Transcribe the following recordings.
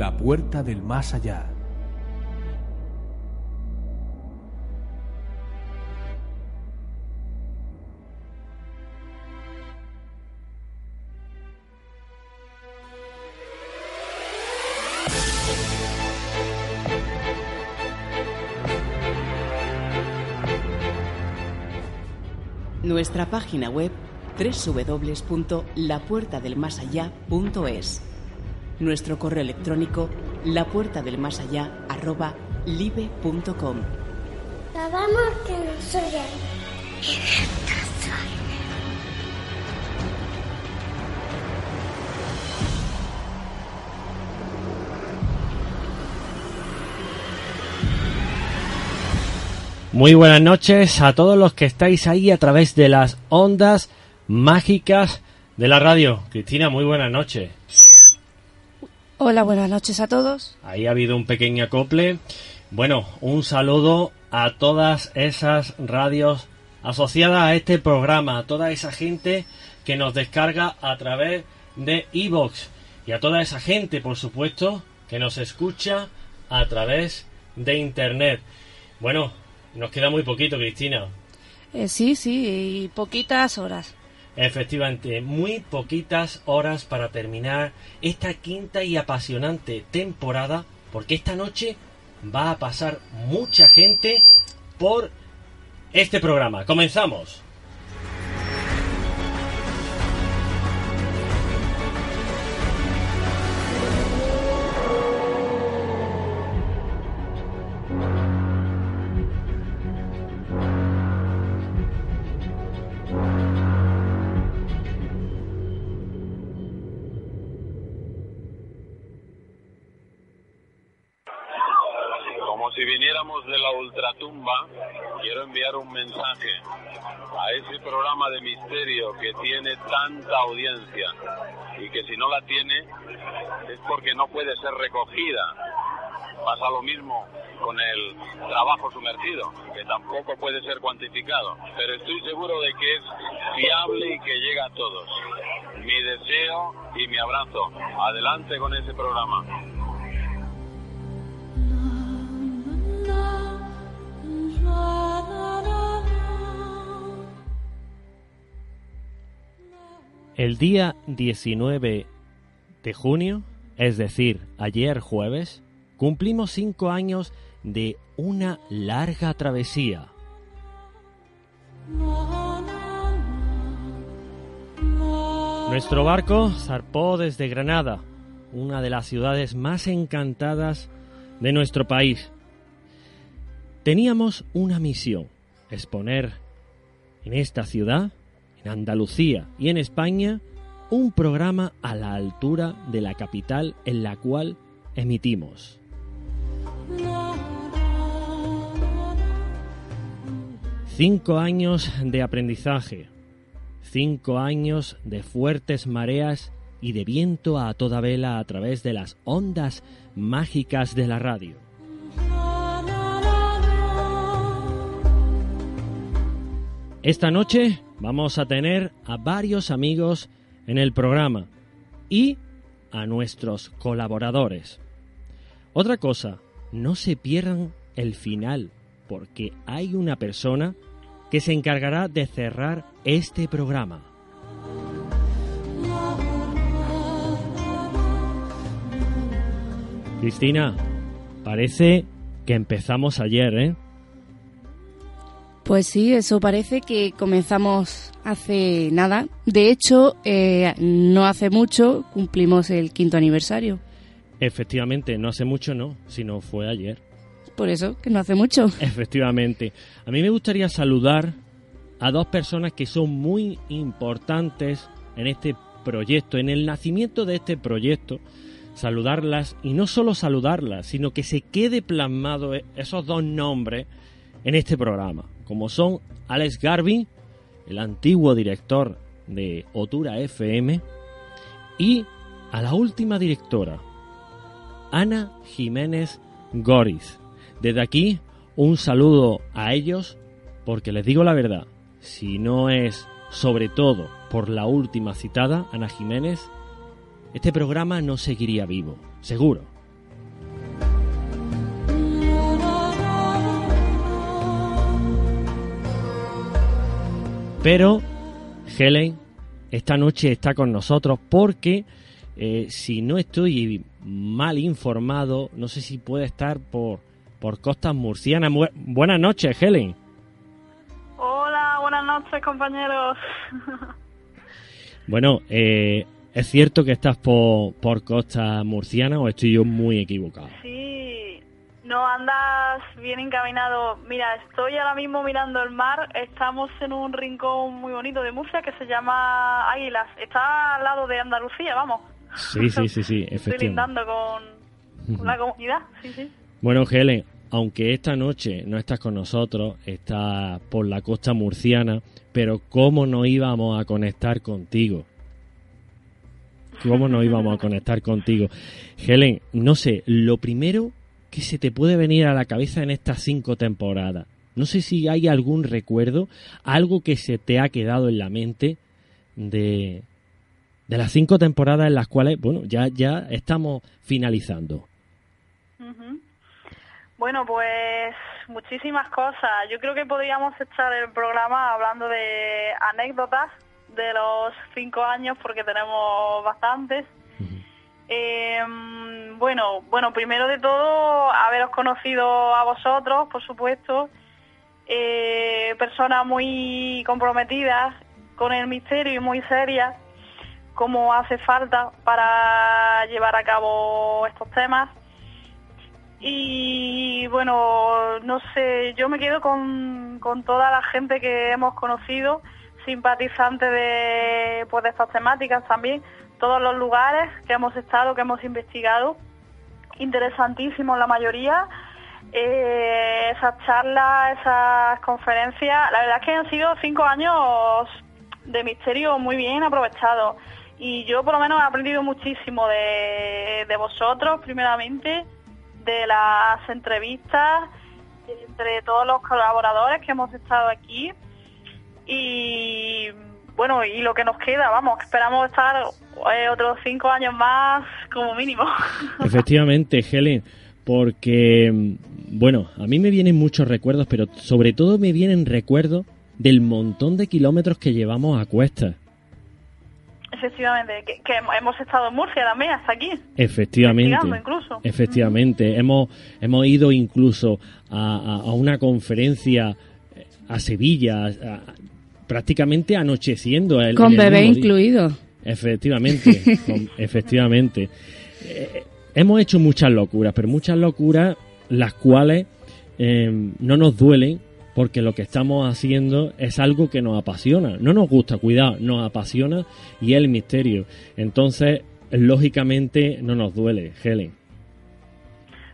La puerta del más allá. Nuestra página web www.lapuertadelmasallá.es Nuestro correo electrónico lapuertadelmasallá@live.com Sabemos que nos oyen. Muy buenas noches a todos los que estáis ahí a través de las ondas mágicas de la radio. Cristina, muy buenas noches. Hola, buenas noches a todos. Ahí ha habido un pequeño acople. Bueno, un saludo a todas esas radios asociadas a este programa, a toda esa gente que nos descarga a través de iVoox y a toda esa gente, por supuesto, que nos escucha a través de Internet. Bueno, nos queda muy poquito, Cristina. Eh, sí, sí, y poquitas horas. Efectivamente, muy poquitas horas para terminar esta quinta y apasionante temporada, porque esta noche va a pasar mucha gente por este programa. Comenzamos. Quiero enviar un mensaje a ese programa de misterio que tiene tanta audiencia y que si no la tiene es porque no puede ser recogida. Pasa lo mismo con el trabajo sumergido, que tampoco puede ser cuantificado, pero estoy seguro de que es fiable y que llega a todos. Mi deseo y mi abrazo. Adelante con ese programa. El día 19 de junio, es decir, ayer jueves, cumplimos cinco años de una larga travesía. Nuestro barco zarpó desde Granada, una de las ciudades más encantadas de nuestro país. Teníamos una misión, exponer en esta ciudad, en Andalucía y en España, un programa a la altura de la capital en la cual emitimos. Cinco años de aprendizaje, cinco años de fuertes mareas y de viento a toda vela a través de las ondas mágicas de la radio. Esta noche vamos a tener a varios amigos en el programa y a nuestros colaboradores. Otra cosa, no se pierdan el final, porque hay una persona que se encargará de cerrar este programa. Cristina, parece que empezamos ayer, ¿eh? Pues sí, eso parece que comenzamos hace nada. De hecho, eh, no hace mucho cumplimos el quinto aniversario. Efectivamente, no hace mucho no, sino fue ayer. Por eso, que no hace mucho. Efectivamente. A mí me gustaría saludar a dos personas que son muy importantes en este proyecto, en el nacimiento de este proyecto. Saludarlas y no solo saludarlas, sino que se quede plasmado esos dos nombres en este programa, como son Alex Garvey, el antiguo director de Otura FM, y a la última directora, Ana Jiménez Goriz. Desde aquí, un saludo a ellos, porque les digo la verdad, si no es sobre todo por la última citada, Ana Jiménez, este programa no seguiría vivo, seguro. Pero Helen esta noche está con nosotros porque, eh, si no estoy mal informado, no sé si puede estar por, por costas murcianas. Mu- buenas noches, Helen. Hola, buenas noches compañeros. Bueno, eh, ¿es cierto que estás por, por costas murcianas o estoy yo muy equivocado? Sí, no andas bien encaminado. Mira, estoy ahora mismo mirando el mar. Estamos en un rincón muy bonito de Murcia que se llama Águilas. Está al lado de Andalucía, vamos. Sí, sí, sí, sí, Estoy efectivamente. lindando con, con la comunidad. Sí, sí. Bueno, Helen, aunque esta noche no estás con nosotros, estás por la costa murciana, pero ¿cómo no íbamos a conectar contigo? ¿Cómo no íbamos a conectar contigo? Helen, no sé, lo primero que se te puede venir a la cabeza en estas cinco temporadas, no sé si hay algún recuerdo, algo que se te ha quedado en la mente de, de las cinco temporadas en las cuales, bueno, ya, ya estamos finalizando. Bueno, pues muchísimas cosas. Yo creo que podríamos echar el programa hablando de anécdotas de los cinco años porque tenemos bastantes. Eh, bueno, bueno, primero de todo, haberos conocido a vosotros, por supuesto, eh, personas muy comprometidas con el misterio y muy serias, como hace falta para llevar a cabo estos temas. Y bueno, no sé, yo me quedo con, con toda la gente que hemos conocido, simpatizantes de, pues, de estas temáticas también, todos los lugares que hemos estado, que hemos investigado, interesantísimos la mayoría. Eh, esas charlas, esas conferencias, la verdad es que han sido cinco años de misterio muy bien aprovechados. Y yo por lo menos he aprendido muchísimo de, de vosotros, primeramente, de las entrevistas, entre todos los colaboradores que hemos estado aquí. Y bueno, y lo que nos queda, vamos, esperamos estar eh, otros cinco años más como mínimo. Efectivamente, Helen, porque, bueno, a mí me vienen muchos recuerdos, pero sobre todo me vienen recuerdos del montón de kilómetros que llevamos a cuestas. Efectivamente, que, que hemos estado en Murcia también, hasta aquí. Efectivamente. Incluso. Efectivamente. Hemos, hemos ido incluso a, a- a una conferencia a Sevilla, a- prácticamente anocheciendo. el- Con el bebé incluido. Efectivamente, con- efectivamente. Eh, hemos hecho muchas locuras, pero muchas locuras las cuales eh, no nos duelen porque lo que estamos haciendo es algo que nos apasiona. No nos gusta, cuidado, nos apasiona y es el misterio. Entonces, lógicamente, no nos duele, Helen.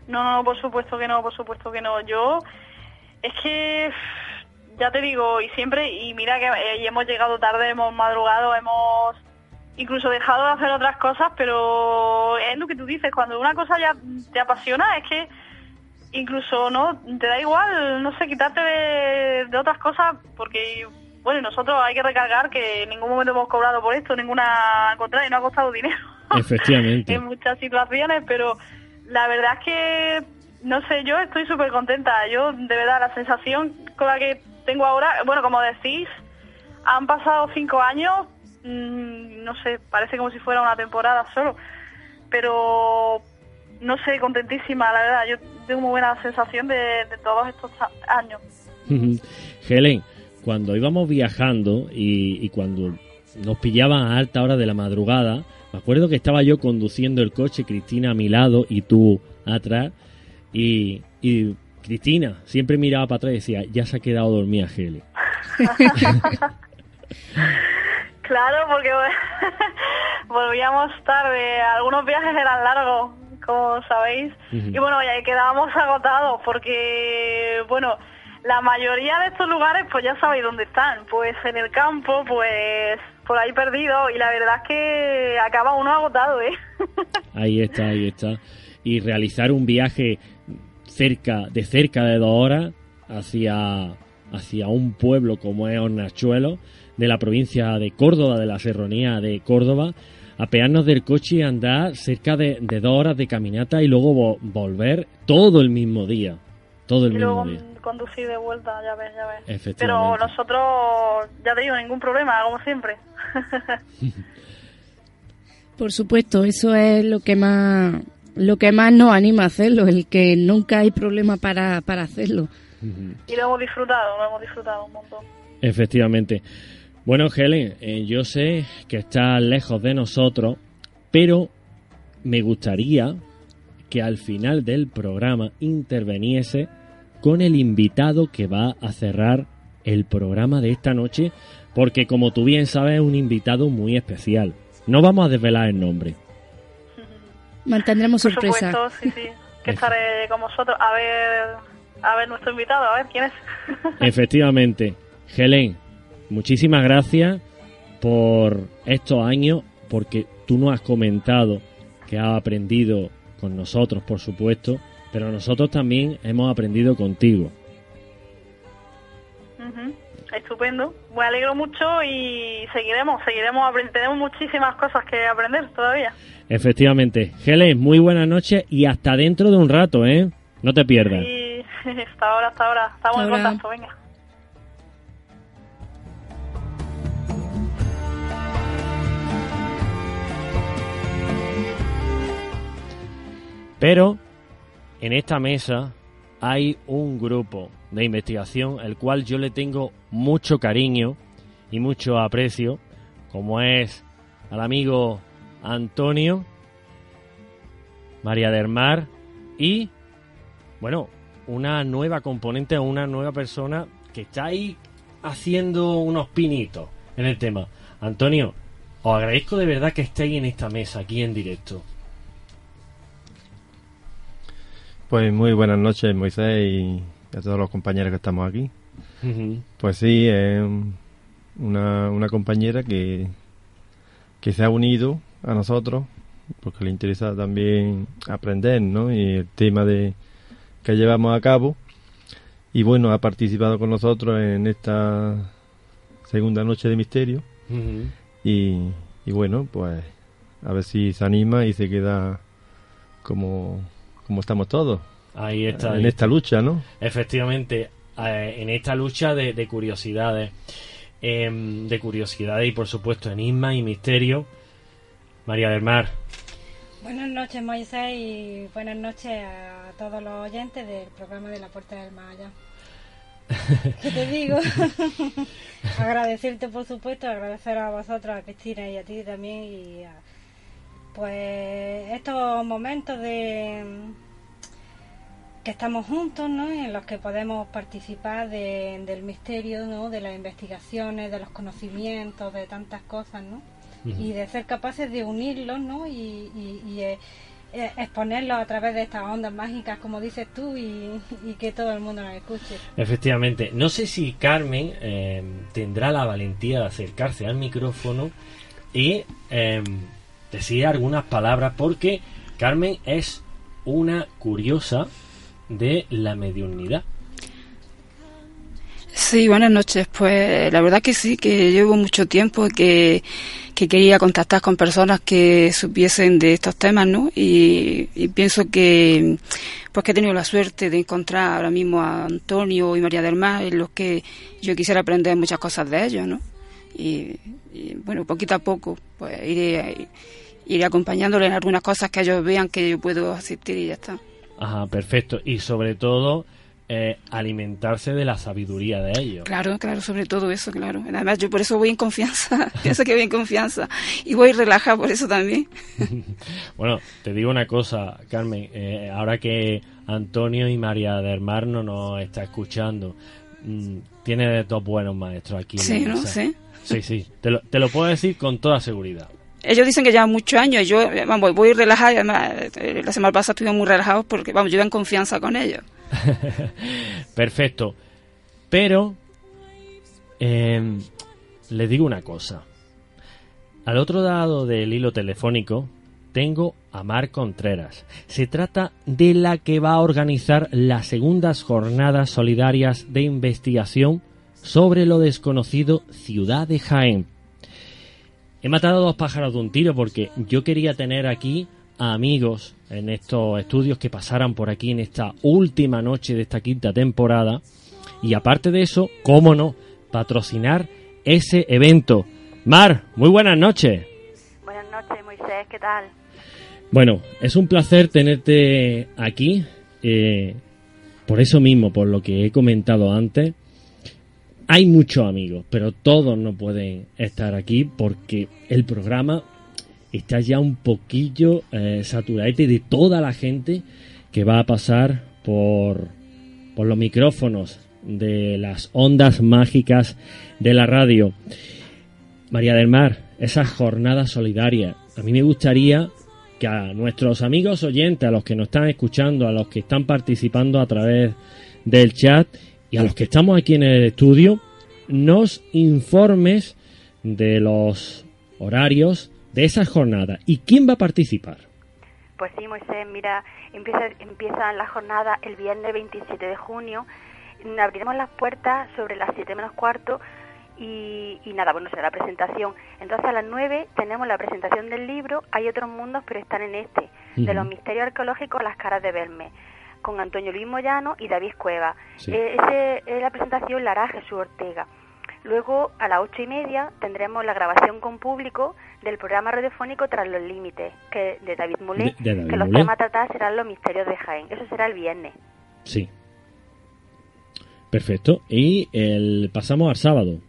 No, no, por supuesto que no, por supuesto que no. Yo, es que, ya te digo, y siempre, y mira que eh, y hemos llegado tarde, hemos madrugado, hemos incluso dejado de hacer otras cosas, pero es lo que tú dices, cuando una cosa ya te apasiona, es que incluso no te da igual, no sé, quitarte de, de otras cosas, porque, bueno, nosotros hay que recargar que en ningún momento hemos cobrado por esto, ninguna, al contrario, no ha costado dinero Efectivamente. en muchas situaciones, pero la verdad es que, no sé, yo estoy súper contenta. Yo, de verdad, la sensación con la que tengo ahora, bueno, como decís, han pasado cinco años, mm, no sé, parece como si fuera una temporada solo, pero no sé, contentísima, la verdad. Yo tengo muy buena sensación de, de todos estos años. Helen, cuando íbamos viajando y, y cuando nos pillaban a alta hora de la madrugada, me acuerdo que estaba yo conduciendo el coche, Cristina a mi lado y tú atrás, y, y Cristina siempre miraba para atrás y decía, ya se ha quedado dormida Helen. Claro, porque volvíamos tarde, algunos viajes eran largos, como sabéis, Ujú. y bueno, ya quedábamos agotados porque, bueno, la mayoría de estos lugares, pues ya sabéis dónde están, pues en el campo, pues por ahí perdido, y la verdad es que acaba uno agotado, ¿eh? Ahí está, ahí está. Y realizar un viaje cerca, de cerca de dos horas hacia, hacia un pueblo como es Hornachuelo, de la provincia de Córdoba, de la serranía de Córdoba, apearnos del coche y andar cerca de, de dos horas de caminata y luego vo- volver todo el mismo día. Todo el Y mismo luego día. con, conducir de vuelta, ya ves, ya ves. Pero Efectivamente. nosotros, ya te digo, ningún problema, como siempre. Por supuesto, eso es lo que más lo que más nos anima a hacerlo, el que nunca hay problema para, para hacerlo. y lo hemos disfrutado, lo hemos disfrutado un montón. Efectivamente. Bueno, Helen, eh, yo sé que estás lejos de nosotros, pero me gustaría que al final del programa interveniese con el invitado que va a cerrar el programa de esta noche, porque como tú bien sabes es un invitado muy especial. No vamos a desvelar el nombre. Mantendremos Por sorpresa. supuesto, sí, sí, que estaré con vosotros. A ver, a ver nuestro invitado, a ver quién es. Efectivamente. Helen, muchísimas gracias por estos años, porque tú nos has comentado que has aprendido con nosotros, por supuesto, pero nosotros también hemos aprendido contigo. Ujú, Estupendo. Me alegro mucho y seguiremos, seguiremos aprendiendo. Tenemos muchísimas cosas que aprender todavía. Efectivamente. Helen, muy buenas noches y hasta dentro de un rato, ¿eh? No te pierdas. Y hasta ahora, hasta ahora. Estamos en Hasta ahora. contacto, venga. Pero en esta mesa hay un grupo de investigación el cual yo le tengo mucho cariño y mucho aprecio, como es al amigo Antonio, María del Mar y, bueno, una nueva componente, una nueva persona que está ahí haciendo unos pinitos en el tema. Antonio, os agradezco de verdad que estéis en esta mesa, aquí en directo. Pues muy buenas noches, Moisés, y a todos los compañeros que estamos aquí. Pues sí, es una, una compañera que, que se ha unido a nosotros porque le interesa también aprender, ¿no? Y el tema de que llevamos a cabo. Y bueno, ha participado con nosotros en esta segunda noche de misterio. Y, y bueno, pues a ver si se anima y se queda como, como estamos todos Ahí está. en esta lucha, ¿no? Efectivamente, eh, en esta lucha de, de curiosidades, em, de curiosidades y por supuesto enigma y misterio, María del Mar. Buenas noches, Moisés, y buenas noches a todos los oyentes del programa de La Puerta del Más Allá. ¿Qué te digo? Agradecerte, por supuesto, agradecer a vosotros, a Cristina y a ti también, y a- pues estos momentos de que estamos juntos, ¿no? En los que podemos participar de- del misterio, ¿no? De las investigaciones, de los conocimientos, de tantas cosas, ¿no? y de ser capaces de unirlos ¿no? y, y- y, eh, eh, exponerlos a través de estas ondas mágicas, como dices tú, y, y que todo el mundo nos escuche. Efectivamente, no sé si Carmen em, tendrá la valentía de acercarse al micrófono y em, decir algunas palabras, porque Carmen es una curiosa de la mediunidad. Sí, buenas noches. Pues la verdad que sí, que llevo mucho tiempo que, que quería contactar con personas que supiesen de estos temas, ¿no? Y, y pienso que pues que he tenido la suerte de encontrar ahora mismo a Antonio y María del Mar, en los que yo quisiera aprender muchas cosas de ellos, ¿no? Y, y, bueno, poquito a poco, pues iré, iré acompañándoles en algunas cosas que ellos vean que yo puedo asistir y ya está. Ajá, perfecto. Y sobre todo, eh, alimentarse de la sabiduría de ellos. Claro, claro, sobre todo eso, claro. Además, yo por eso voy en confianza, pienso que voy en confianza. Y voy relajada por eso también. Bueno, te digo una cosa, Carmen, eh, ahora que Antonio y María del Mar no nos está escuchando, mm, tiene dos buenos maestros aquí. Sí, ¿no? mesa. Sí. Sí, te lo, te lo puedo decir con toda seguridad. Ellos dicen que llevan muchos años, yo, eh, vamos, voy relajada, además, eh, la semana pasada estuvimos muy relajados porque, vamos, yo iba en confianza con ellos. Perfecto. Pero, eh, les digo una cosa. Al otro lado del hilo telefónico tengo a Mar Contreras. Se trata de la que va a organizar las segundas jornadas solidarias de investigación sobre lo desconocido Ciudad de Jaén. He matado a dos pájaros de un tiro porque yo quería tener aquí amigos en estos estudios que pasaran por aquí en esta última noche de esta quinta temporada. Y aparte de eso, cómo no, patrocinar ese evento. Mar, muy buenas noches. Buenas noches, Moisés, ¿qué tal? Bueno, es un placer tenerte aquí. eh, por eso mismo, por lo que he comentado antes, hay muchos amigos, pero todos no pueden estar aquí porque el programa está ya un poquillo eh, saturadete de toda la gente que va a pasar por, por los micrófonos de las ondas mágicas de la radio. María del Mar, esas jornadas solidarias. A mí me gustaría que a nuestros amigos oyentes, a los que nos están escuchando, a los que están participando a través del chat y a los que estamos aquí en el estudio, nos informes de los horarios de esas jornadas y quién va a participar. Pues sí, Moisés, mira, empieza, empieza la jornada el viernes 27 de junio. Abriremos las puertas sobre las 7 menos cuarto y, y nada, bueno, será la presentación. Entonces a las 9 tenemos la presentación del libro Hay otros mundos, pero están en este, de los misterios arqueológicos, las caras de Belme, con Antonio Luis Moyano y David Cueva. Sí. Eh, ese, la presentación la hará Jesús Ortega. Luego, a las ocho y media, tendremos la grabación con público del programa radiofónico Tras los Límites, que de David Mulé, De- de David que los Mulé. temas a tratar serán los misterios de Jaén. Eso será el viernes. Sí. Perfecto. Y el pasamos al sábado.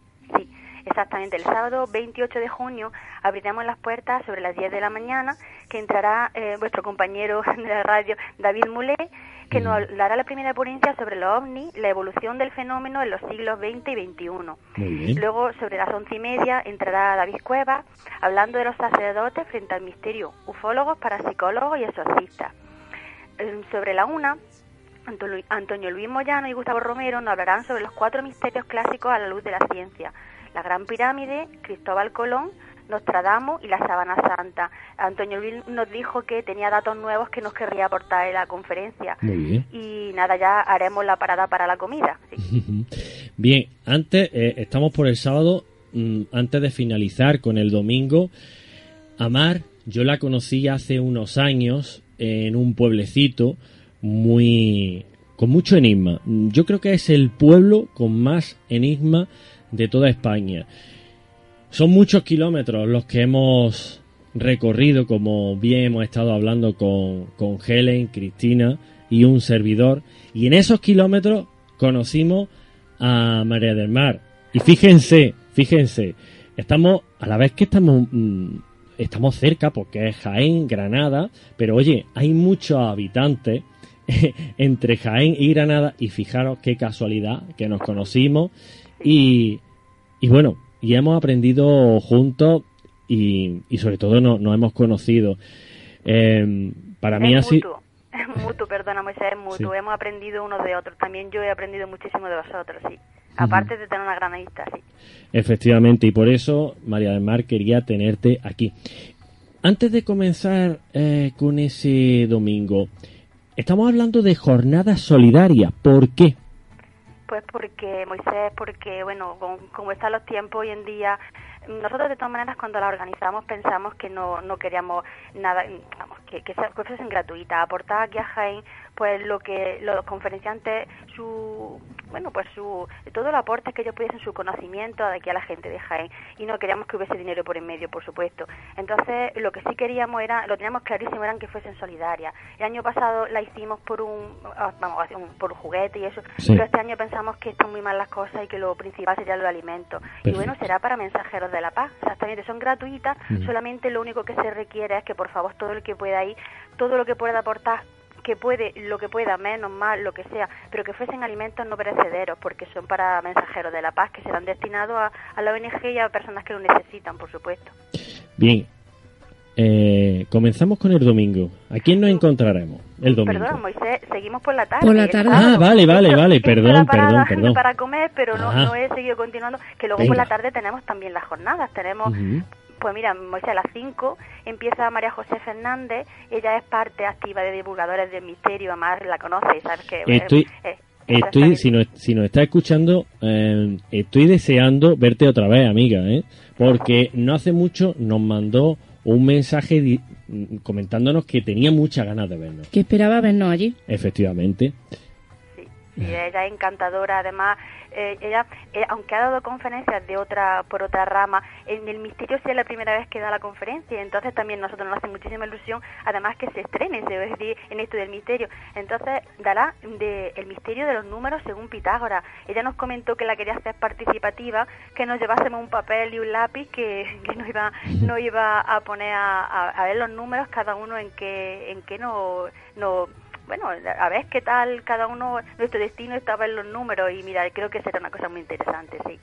Exactamente, el sábado 28 de junio abriremos las puertas sobre las 10 de la mañana, que entrará eh, vuestro compañero de la radio, David Mulé, que nos dará la primera ponencia sobre los ovnis, la evolución del fenómeno en los siglos XX y XXI. Muy bien. Luego, sobre las once y media, entrará David Cueva, hablando de los sacerdotes frente al misterio, ufólogos, parapsicólogos y exorcistas. Sobre la una, Anto- Antonio Luis Moyano y Gustavo Romero nos hablarán sobre los cuatro misterios clásicos a la luz de la ciencia. La Gran Pirámide, Cristóbal Colón, Nostradamus y la Sabana Santa. Antonio Luis nos dijo que tenía datos nuevos que nos querría aportar en la conferencia. Muy bien. Y nada, ya haremos la parada para la comida. Bien, antes, eh, estamos por el sábado, mm, antes de finalizar con el domingo. Amar, yo la conocí hace unos años en un pueblecito muy con mucho enigma. Mm, Yo creo que es el pueblo con más enigma de toda España. Son muchos kilómetros los que hemos recorrido, como bien hemos estado hablando con, con Helen, Cristina y un servidor. Y en esos kilómetros conocimos a María del Mar. Y fíjense, fíjense, estamos, a la vez que estamos, mm, estamos cerca, porque es Jaén, Granada, pero oye, hay muchos habitantes entre Jaén y Granada, y fijaros qué casualidad que nos conocimos, y, y bueno, y hemos aprendido juntos, y, y sobre todo no- nos hemos conocido. Eh, para mí es así... mutuo, es mutuo, perdona Moisés, es mutuo. Sí. Hemos aprendido unos de otros. También yo he aprendido muchísimo de vosotros, sí. Aparte de tener una gran amistad, sí. Efectivamente, y por eso María del Mar quería tenerte aquí. Antes de comenzar eh, con ese domingo, estamos hablando de jornadas solidarias. ¿Por qué? Pues porque, Moisés, porque, bueno, con- como están los tiempos hoy en día, nosotros de todas maneras cuando la organizamos pensamos que no, no queríamos nada, vamos, que, que, fuesen gratuitas, aportar aquí a Jaén, pues lo que los conferenciantes, su, bueno, pues su, todo el aporte que ellos pudiesen, su conocimiento de aquí a la gente de Jaén, y no queríamos que hubiese dinero por en medio, por supuesto. Entonces, lo que sí queríamos era, lo teníamos clarísimo, eran que fuesen solidarias. El año pasado la hicimos por un, ah, vamos, un- por un juguete y eso, Sí. pero este año pensamos que están muy mal las cosas y que lo principal sería los alimentos. Y bueno, Perfecto. será para mensajeros de la paz, exactamente, son gratuitas, solamente lo único que se requiere es que por favor todo el que pueda ir, todo lo que pueda aportar que puede, lo que pueda, menos, más, lo que sea, pero que fuesen alimentos no perecederos, porque son para mensajeros de la paz, que serán destinados a, a la ONG y a personas que lo necesitan, por supuesto. Bien, eh, comenzamos con el domingo. ¿A quién nos encontraremos el domingo? Perdón, Moisés, seguimos por la tarde. Por la tarde. sábado. Ah, vale, vale, vale, perdón, perdón, perdón. Para comer, pero no, Ah. no he seguido continuando, que luego por Venga. la tarde tenemos también las jornadas, tenemos... Ujú. Pues mira, Moisés, a las 5 empieza María José Fernández, ella es parte activa de Divulgadores del Misterio, además la conoce, sabes que... Estoy, eh, estoy si, nos, si nos está escuchando, eh, estoy deseando verte otra vez, amiga, ¿eh? Porque no hace mucho nos mandó un mensaje di- mm, comentándonos que tenía muchas ganas de vernos. Que esperaba vernos allí. Efectivamente. Sí, ella es encantadora, además eh, ella, eh, aunque ha dado conferencias de otra por otra rama, en el misterio sí es la primera vez que da la conferencia, entonces también nosotros nos hace muchísima ilusión, además que se estrene, se decir, en esto del misterio. Entonces dará de, el misterio de los números según Pitágoras. Ella nos comentó que la quería hacer participativa, que nos llevásemos un papel y un lápiz, que, que nos iba, no iba a poner a, a, ver los números cada uno en qué en qué no, no bueno, a ver qué tal cada uno, nuestro destino estaba en los números y mira, creo que será una cosa muy interesante, sí.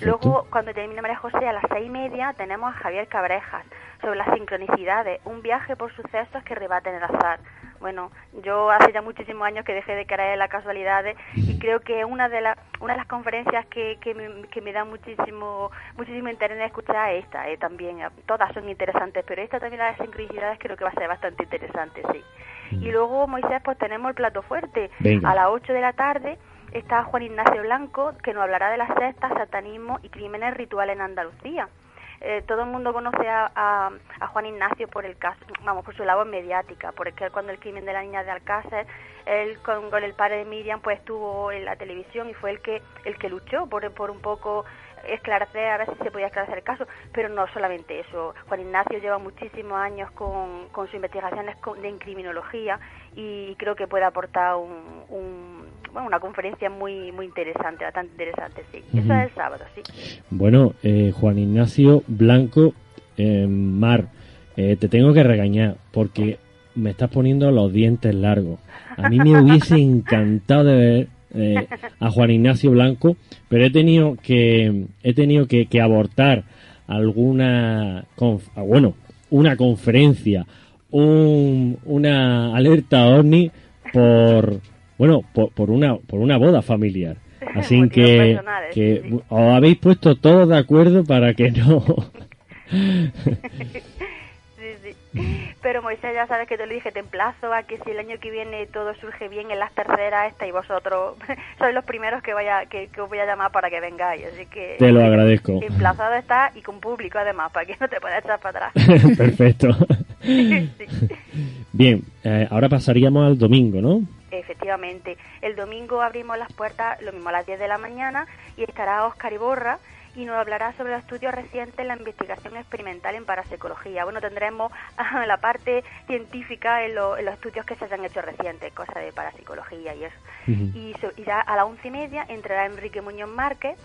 Luego, cuando termina María José, a las seis y media, tenemos a Javier Cabrejas sobre las sincronicidades, un viaje por sucesos que rebaten el azar. Bueno, yo hace ya muchísimos años que dejé de creer en las casualidades y creo que una de, las una de las conferencias que, que, me, que me da muchísimo muchísimo interés en escuchar es esta, eh, también. Todas son interesantes, pero esta también, las sincronicidades, creo que va a ser bastante interesante, sí. Y luego, Moisés, pues tenemos el plato fuerte. A las 8 de la tarde está Juan Ignacio Blanco, que nos hablará de las sectas, satanismo y crímenes rituales en Andalucía. Eh, todo el mundo conoce a, a, Juan Ignacio por el caso, vamos, por su labor mediática, porque cuando el crimen de la niña de Alcácer, él con, el padre de Miriam pues estuvo en la televisión y fue el que el que luchó por, por un poco esclarecer, a ver si se podía esclarecer el caso, pero no solamente eso. Juan Ignacio lleva muchísimos años con, con sus investigaciones de criminología y creo que puede aportar un, bueno, una conferencia muy muy interesante, bastante interesante, sí. Eso es el sábado, sí. Bueno, eh, Juan Ignacio Blanco, eh, Mar, eh, te tengo que regañar porque me estás poniendo los dientes largos. A mí me hubiese encantado de ver eh, a Juan Ignacio Blanco, pero he tenido que he tenido que, abortar alguna ah, bueno una conferencia, un, una alerta ovni por bueno por, una por una boda familiar. Así que, que os habéis puesto todos de acuerdo para que no Pero Moisés, ya sabes que te lo dije, te emplazo a que si el año que viene todo surge bien en las terceras esta y vosotros sois los primeros que vaya que, os voy a llamar para que vengáis. Así que te lo agradezco. Emplazado está y con público además, para que no te puedas echar para atrás. Perfecto. Bien, eh, ahora pasaríamos al domingo, ¿no? Efectivamente. El domingo abrimos las puertas, lo mismo a las 10 de la mañana, y estará Oscar Iborra, y nos hablará sobre los estudios recientes en la investigación experimental en parapsicología. Bueno, tendremos la parte científica en, los estudios que se hayan hecho recientes, cosas de parapsicología y eso. Y ya a las once y media entrará Enrique Muñoz Márquez,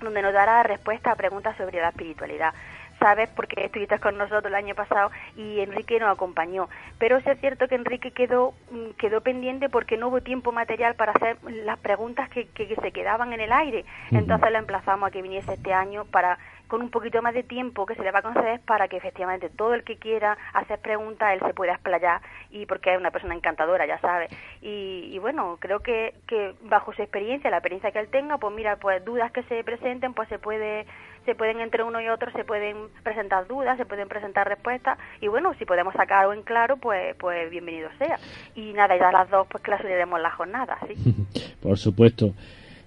donde nos dará respuesta a preguntas sobre la espiritualidad sabes porque estuviste con nosotros el año pasado y Enrique nos acompañó. Pero sí es cierto que Enrique quedó, mm, quedó pendiente porque no hubo tiempo material para hacer las preguntas que, que, se quedaban en el aire. Entonces lo emplazamos a que viniese este año para con un poquito más de tiempo que se le va a conceder para que efectivamente todo el que quiera hacer preguntas él se pueda explayar y porque es una persona encantadora ya sabe y, y, bueno creo que, que bajo su experiencia la experiencia que él tenga pues mira pues dudas que se presenten pues se puede se pueden entre uno y otro se pueden presentar dudas se pueden presentar respuestas y bueno si podemos sacar algo en claro pues pues bienvenido sea. Y nada ya las dos pues clasificaremos la jornada sí. Por supuesto.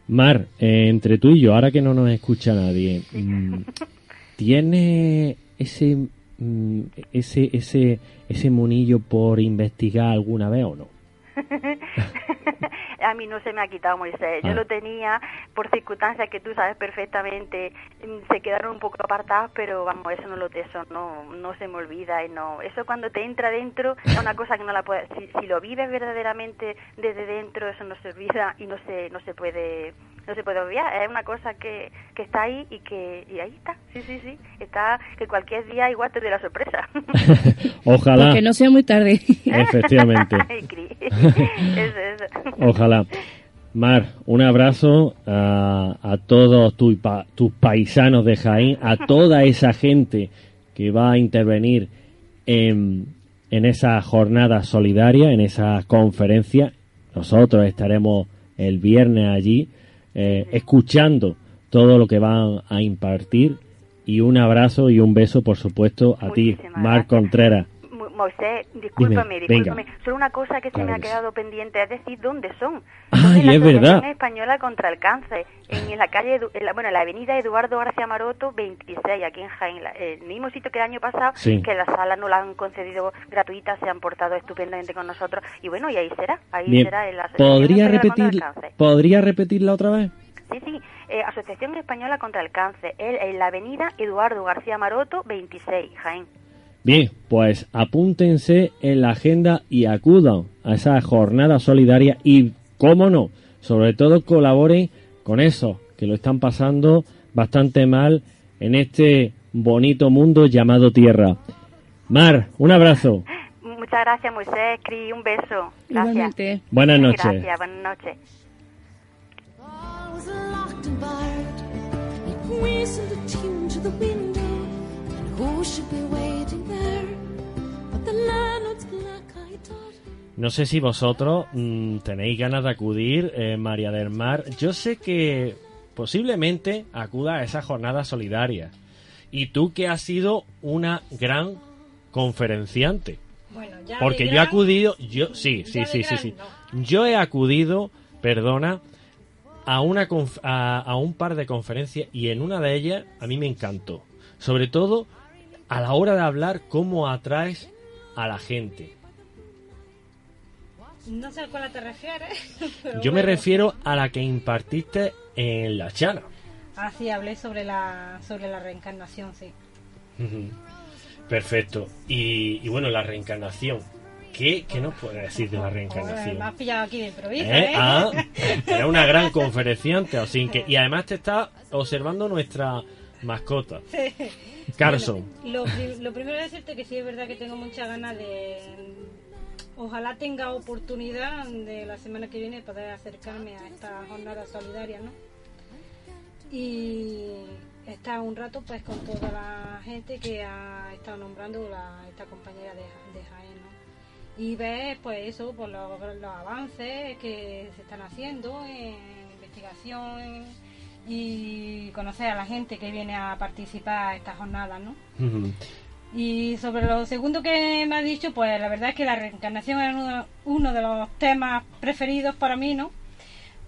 Mar, eh, entre tú y yo, ahora que no nos escucha nadie, mm, ¿tiene ese, mm, ese, ese, ese monillo por investigar alguna vez o no? a mí no se me ha quitado Moisés. Yo ah. lo tenía por circunstancias que tú sabes perfectamente. Mm, se quedaron un poco apartadas, pero vamos, eso no lo eso no no se me olvida y no. Eso cuando te entra dentro es una cosa que no la puedes. Si, si lo vives verdaderamente desde dentro, eso no se olvida y no se no se puede no se puede olvidar. Es una cosa que, que está ahí y que y ahí está. Sí, sí, sí. Está que cualquier día igual te dé la sorpresa. Ojalá. Que no sea muy tarde. Efectivamente. Ojalá. Mar, un abrazo a, a todos tus paisanos de Jaén, a toda esa gente que va a intervenir en, en esa jornada solidaria, en esa conferencia. Nosotros estaremos el viernes allí eh, escuchando todo lo que van a impartir y un abrazo y un beso, por supuesto, a ti, Mar Contreras. Moisés, discúlpame, Dime, discúlpame. venga. Solo una cosa que se me ha quedado pendiente, es decir, ¿dónde son? Ay, en la es verdad. Asociación Española contra el Cáncer, en, en la calle, en la, bueno, en la avenida Eduardo García Maroto, 26, aquí en Jaén, la- el mismo sitio que el año pasado, Sí. que las salas no la han concedido gratuita, se han portado estupendamente con nosotros, y bueno, y ahí será, ahí Bien, será en la Asociación ¿Podría el repetir. ¿Podría repetirla otra vez? Sí, sí, eh, Asociación Española contra el Cáncer, en, en la avenida Eduardo García Maroto, 26, Jaén. Bien, pues apúntense en la agenda y acudan a esa jornada solidaria y, cómo no, sobre todo colaboren con esos que lo están pasando bastante mal en este bonito mundo llamado Tierra. Mar, un abrazo. Muchas gracias, Moisés, Cris, un beso. Gracias. Igualmente. Buenas noches. Gracias, buenas noches. was locked and barred. It whistled a tune to the window, No sé si vosotros mm, tenéis ganas de acudir, eh, María del Mar. Yo sé que posiblemente acuda a esa jornada solidaria. Y tú que has sido una gran conferenciante. Bueno, ya Porque yo he acudido, yo sí, sí, sí, sí, gran sí. Yo he acudido, perdona, a una conf- a, a un par de conferencias y en una de ellas a mí me encantó. Sobre todo a la hora de hablar cómo atraes a la gente. No sé a cuál te refieres. pero Yo me refiero a la que impartiste en la chana. Ah, sí, hablé sobre la, sobre la reencarnación, sí. Perfecto. Y, y bueno, la reencarnación. ¿Qué, qué nos puedes decir de la reencarnación? me has pillado aquí de improviso, ¿Eh? ¿eh? Ah, era una gran conferenciante, así que y además te está observando nuestra mascota. Carson. Bueno, lo, pri- lo primero es decirte que sí es verdad que tengo muchas ganas de... Ojalá tenga oportunidad de la semana que viene poder acercarme a esta jornada solidaria, ¿no? Y estar un rato pues con toda la gente que ha estado nombrando la, esta compañera de, de Jaén, ¿no? Y ver pues eso, pues los, los avances que se están haciendo en investigación y conocer a la gente que viene a participar a esta jornada, ¿no? Y sobre lo segundo que me ha dicho, pues la verdad es que la reencarnación es uno, uno de los temas preferidos para mí, ¿no?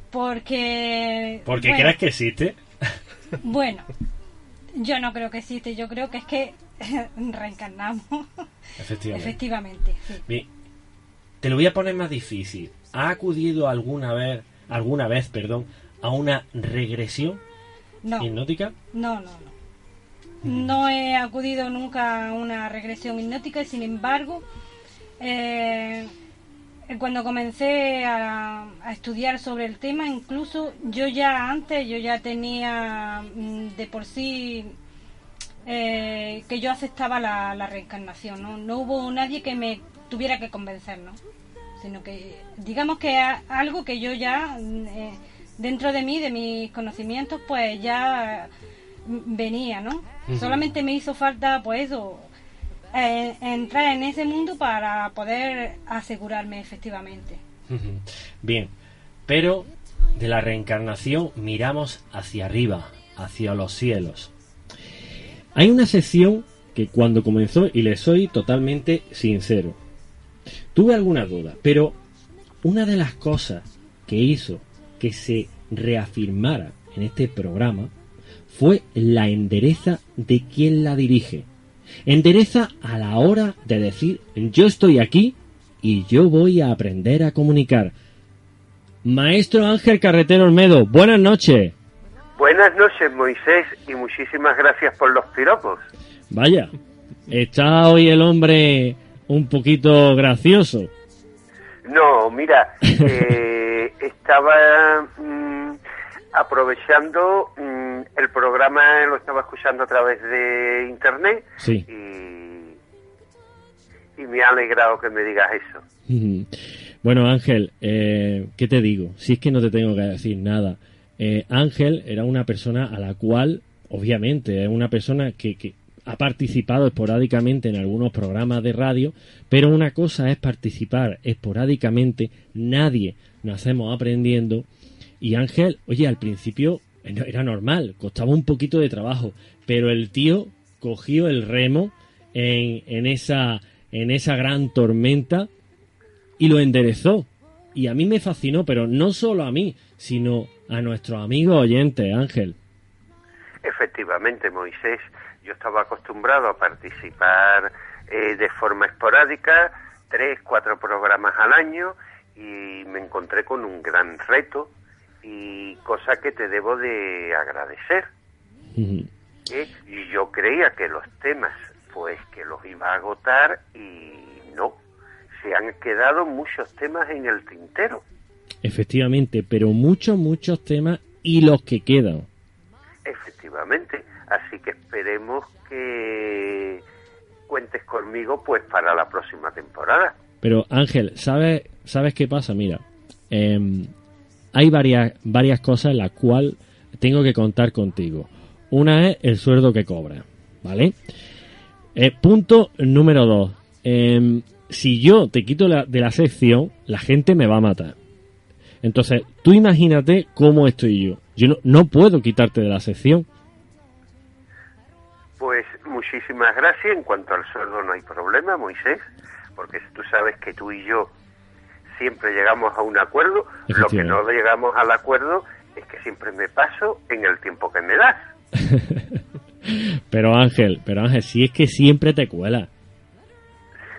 Porque... Porque bueno, crees que existe. Bueno, yo no creo que existe, yo creo que es que reencarnamos. Efectivamente. Efectivamente, sí. Bien, te lo voy a poner más difícil. ¿Ha acudido alguna vez, alguna vez, perdón, a una regresión No, hipnótica? no, no, no. No he acudido nunca a una regresión hipnótica y sin embargo, eh, cuando comencé a, a estudiar sobre el tema, incluso yo ya antes, yo ya tenía mm, de por sí eh, que yo aceptaba la, la reencarnación, ¿no? No hubo nadie que me tuviera que convencer, ¿no? Sino que, digamos que algo que yo ya, mm, eh, dentro de mí, de mis conocimientos, pues ya venía, ¿no? Solamente me hizo falta, pues eso, eh, entrar en ese mundo para poder asegurarme efectivamente. Bien, pero de la reencarnación miramos hacia arriba, hacia los cielos. Hay una sección que cuando comenzó, y le soy totalmente sincero, tuve alguna duda, pero una de las cosas que hizo que se reafirmara en este programa fue la endereza de quien la dirige. Endereza a la hora de decir yo estoy aquí y yo voy a aprender a comunicar. Maestro Ángel Carretero Olmedo, buenas noches. Buenas noches, Moisés, y muchísimas gracias por los piropos. Vaya, está hoy el hombre un poquito gracioso. No, mira, eh, estaba mm, aprovechando mm, el programa, lo estaba escuchando a través de internet Sí. y, y me ha alegrado que me digas eso. Bueno, Ángel, eh, ¿qué te digo? Si es que no te tengo que decir nada. Eh, Ángel era una persona a la cual, obviamente, es una persona que, que ha participado esporádicamente en algunos programas de radio, pero una cosa es participar esporádicamente, nadie nacemos aprendiendo, y Ángel, oye, al principio era normal, costaba un poquito de trabajo, pero el tío cogió el remo en, en esa en esa gran tormenta y lo enderezó. Y a mí me fascinó, pero no solo a mí, sino a nuestros amigos oyentes, Ángel. Efectivamente, Moisés, yo estaba acostumbrado a participar eh, de forma esporádica, tres, cuatro programas al año, y me encontré con un gran reto y cosa que te debo de agradecer. ¿eh? Y yo creía que los temas, pues que los iba a agotar y no, se han quedado muchos temas en el tintero. Efectivamente, pero muchos, muchos temas y los que quedan. Efectivamente, así que esperemos que cuentes conmigo pues para la próxima temporada. Pero Ángel, ¿sabes, ¿sabes qué pasa? Mira, em, hay varias, varias cosas en las cuales tengo que contar contigo. Una es el sueldo que cobra, ¿vale? Eh, punto número dos. Em, si yo te quito la- de la sección, la gente me va a matar. Entonces, tú imagínate cómo estoy yo. Yo no, no puedo quitarte de la sección. Pues muchísimas gracias. En cuanto al sueldo no hay problema, Moisés, porque tú sabes que tú y yo siempre llegamos a un acuerdo. Lo que no llegamos al acuerdo es que siempre me paso en el tiempo que me das. Pero Ángel, pero Ángel, si es que siempre te cuela.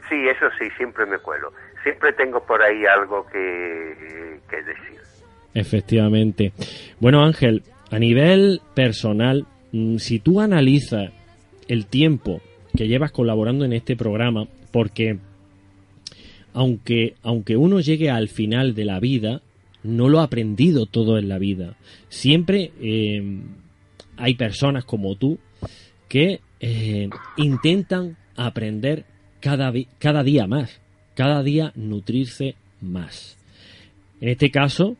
Sí, eso sí, siempre me cuelo. Siempre tengo por ahí algo que, que decir. Efectivamente. Bueno, Ángel, a nivel personal, mm, si tú analizas el tiempo que llevas colaborando en este programa, porque aunque, aunque uno llegue al final de la vida, no lo ha aprendido todo en la vida. Siempre eh, hay personas como tú que eh, intentan aprender cada, cada día más, cada día nutrirse más. En este caso,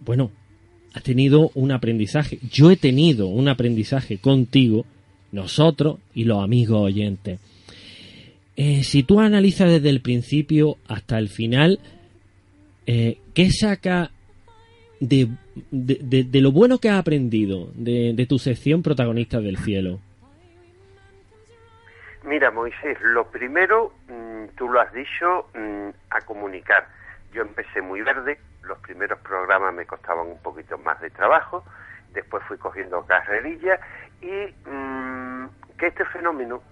bueno, has tenido un aprendizaje. Yo he tenido un aprendizaje contigo, nosotros y los amigos oyentes. Eh, si tú analizas desde el principio hasta el final, eh, ¿qué saca de, de- de- lo bueno que has aprendido de, de tu sección Protagonistas del Cielo? Mira, Moisés, lo primero, mm, tú lo has dicho, mm, a comunicar. Yo empecé muy verde, los primeros programas me costaban un poquito más de trabajo, después fui cogiendo carrerilla y mm, que este fenómeno,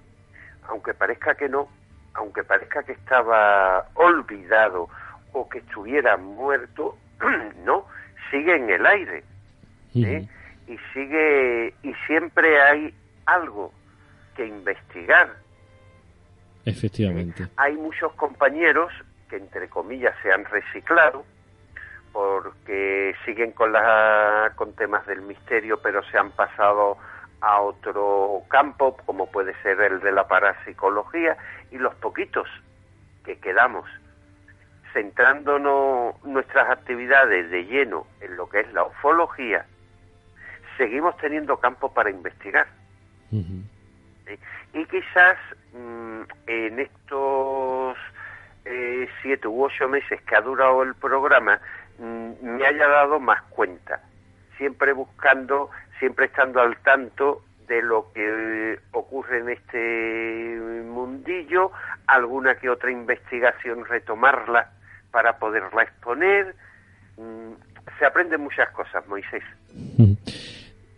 aunque parezca que no, aunque parezca que estaba olvidado o que estuviera muerto, no, sigue en el aire. ¿eh? y sigue y siempre hay algo que investigar. Efectivamente. Hay muchos compañeros que entre comillas se han reciclado porque siguen con la con temas del misterio, pero se han pasado a otro campo como puede ser el de la parapsicología y los poquitos que quedamos centrándonos nuestras actividades de lleno en lo que es la ufología, seguimos teniendo campo para investigar. ¿sí? Y quizás mm, en estos eh, siete u ocho meses que ha durado el programa, mm, me haya dado más cuenta, siempre buscando, siempre estando al tanto de lo que eh, ocurre en este mundillo, alguna que otra investigación retomarla para poderla exponer. Mm, se aprenden muchas cosas, Moisés.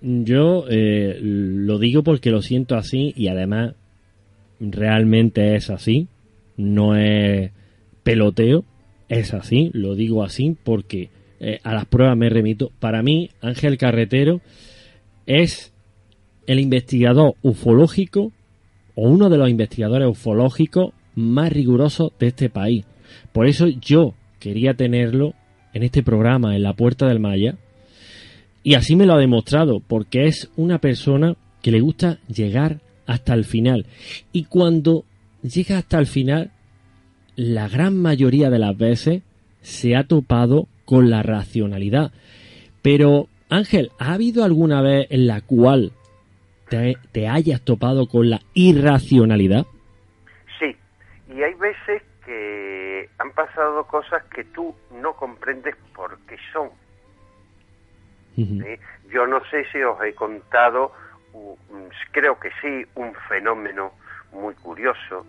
Yo eh, lo digo porque lo siento así y además realmente es así, no es peloteo, es así, lo digo así porque eh, a las pruebas me remito. Para mí, Ángel Carretero es el investigador ufológico o uno de los investigadores ufológicos más rigurosos de este país. Por eso yo quería tenerlo en este programa, en la Puerta del Maya, y así me lo ha demostrado, porque es una persona que le gusta llegar hasta el final. Y cuando llega hasta el final, la gran mayoría de las veces se ha topado con la racionalidad. Pero, Ángel, ¿ha habido alguna vez en la cual te, te hayas topado con la irracionalidad? Sí, y hay veces que han pasado cosas que tú no comprendes por qué son. Yo no sé si os he contado, mm, creo que sí, un fenómeno muy curioso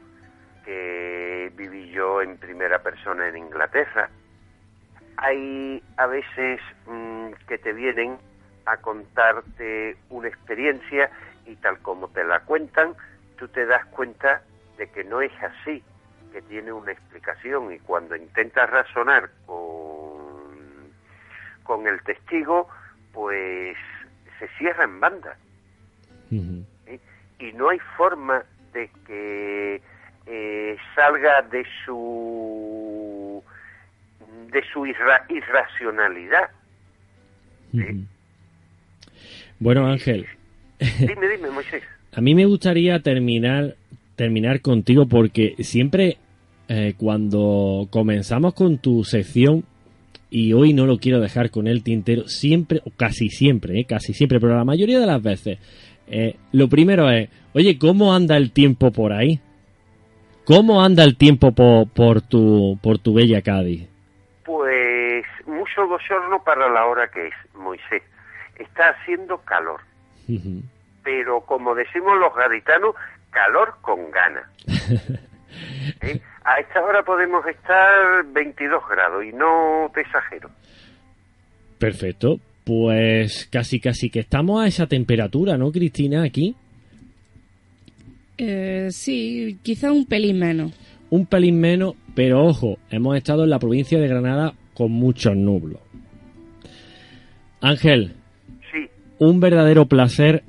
que viví yo en primera persona en Inglaterra. Hay a veces mm, que te vienen a contarte una experiencia y tal como te la cuentan, tú te das cuenta de que no es así, que tiene una explicación y cuando intentas razonar con, con el testigo, pues se cierra en banda. ¿sí? Y no hay forma de que eh, salga de su de su irra- irracionalidad. Bueno, Ángel, Dime, dime, Moisés. a mí me gustaría terminar terminar contigo porque siempre eh, cuando comenzamos con tu sección y hoy no lo quiero dejar con el tintero, siempre, o casi siempre, eh, casi siempre, pero la mayoría de las veces, eh, lo primero es, oye, ¿cómo anda el tiempo por ahí? ¿Cómo anda el tiempo po- por, tu, por tu bella Cádiz? Pues mucho bochorno para la hora que es, Moisés. Está haciendo calor, pero como decimos los gaditanos, calor con ganas. ¿eh? A esta hora podemos estar 22 grados y no te exagero. Perfecto, pues casi casi que estamos a esa temperatura, ¿no, Cristina, aquí? Eh, sí, quizá un pelín menos. Un pelín menos, pero ojo, hemos estado en la provincia de Granada con muchos nublos. Ángel, Sí, un verdadero placer.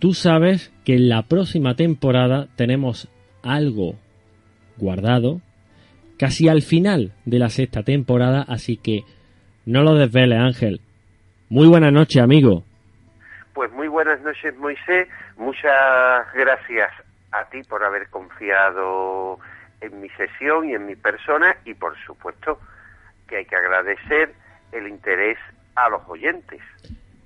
Tú sabes que en la próxima temporada tenemos algo guardado, casi al final de la sexta temporada, así que no lo desveles, Ángel. Muy buenas noches, amigo. pues muy buenas noches, Moisés. Muchas gracias a ti por haber confiado en mi sesión y en mi persona y por supuesto que hay que agradecer el interés a los oyentes.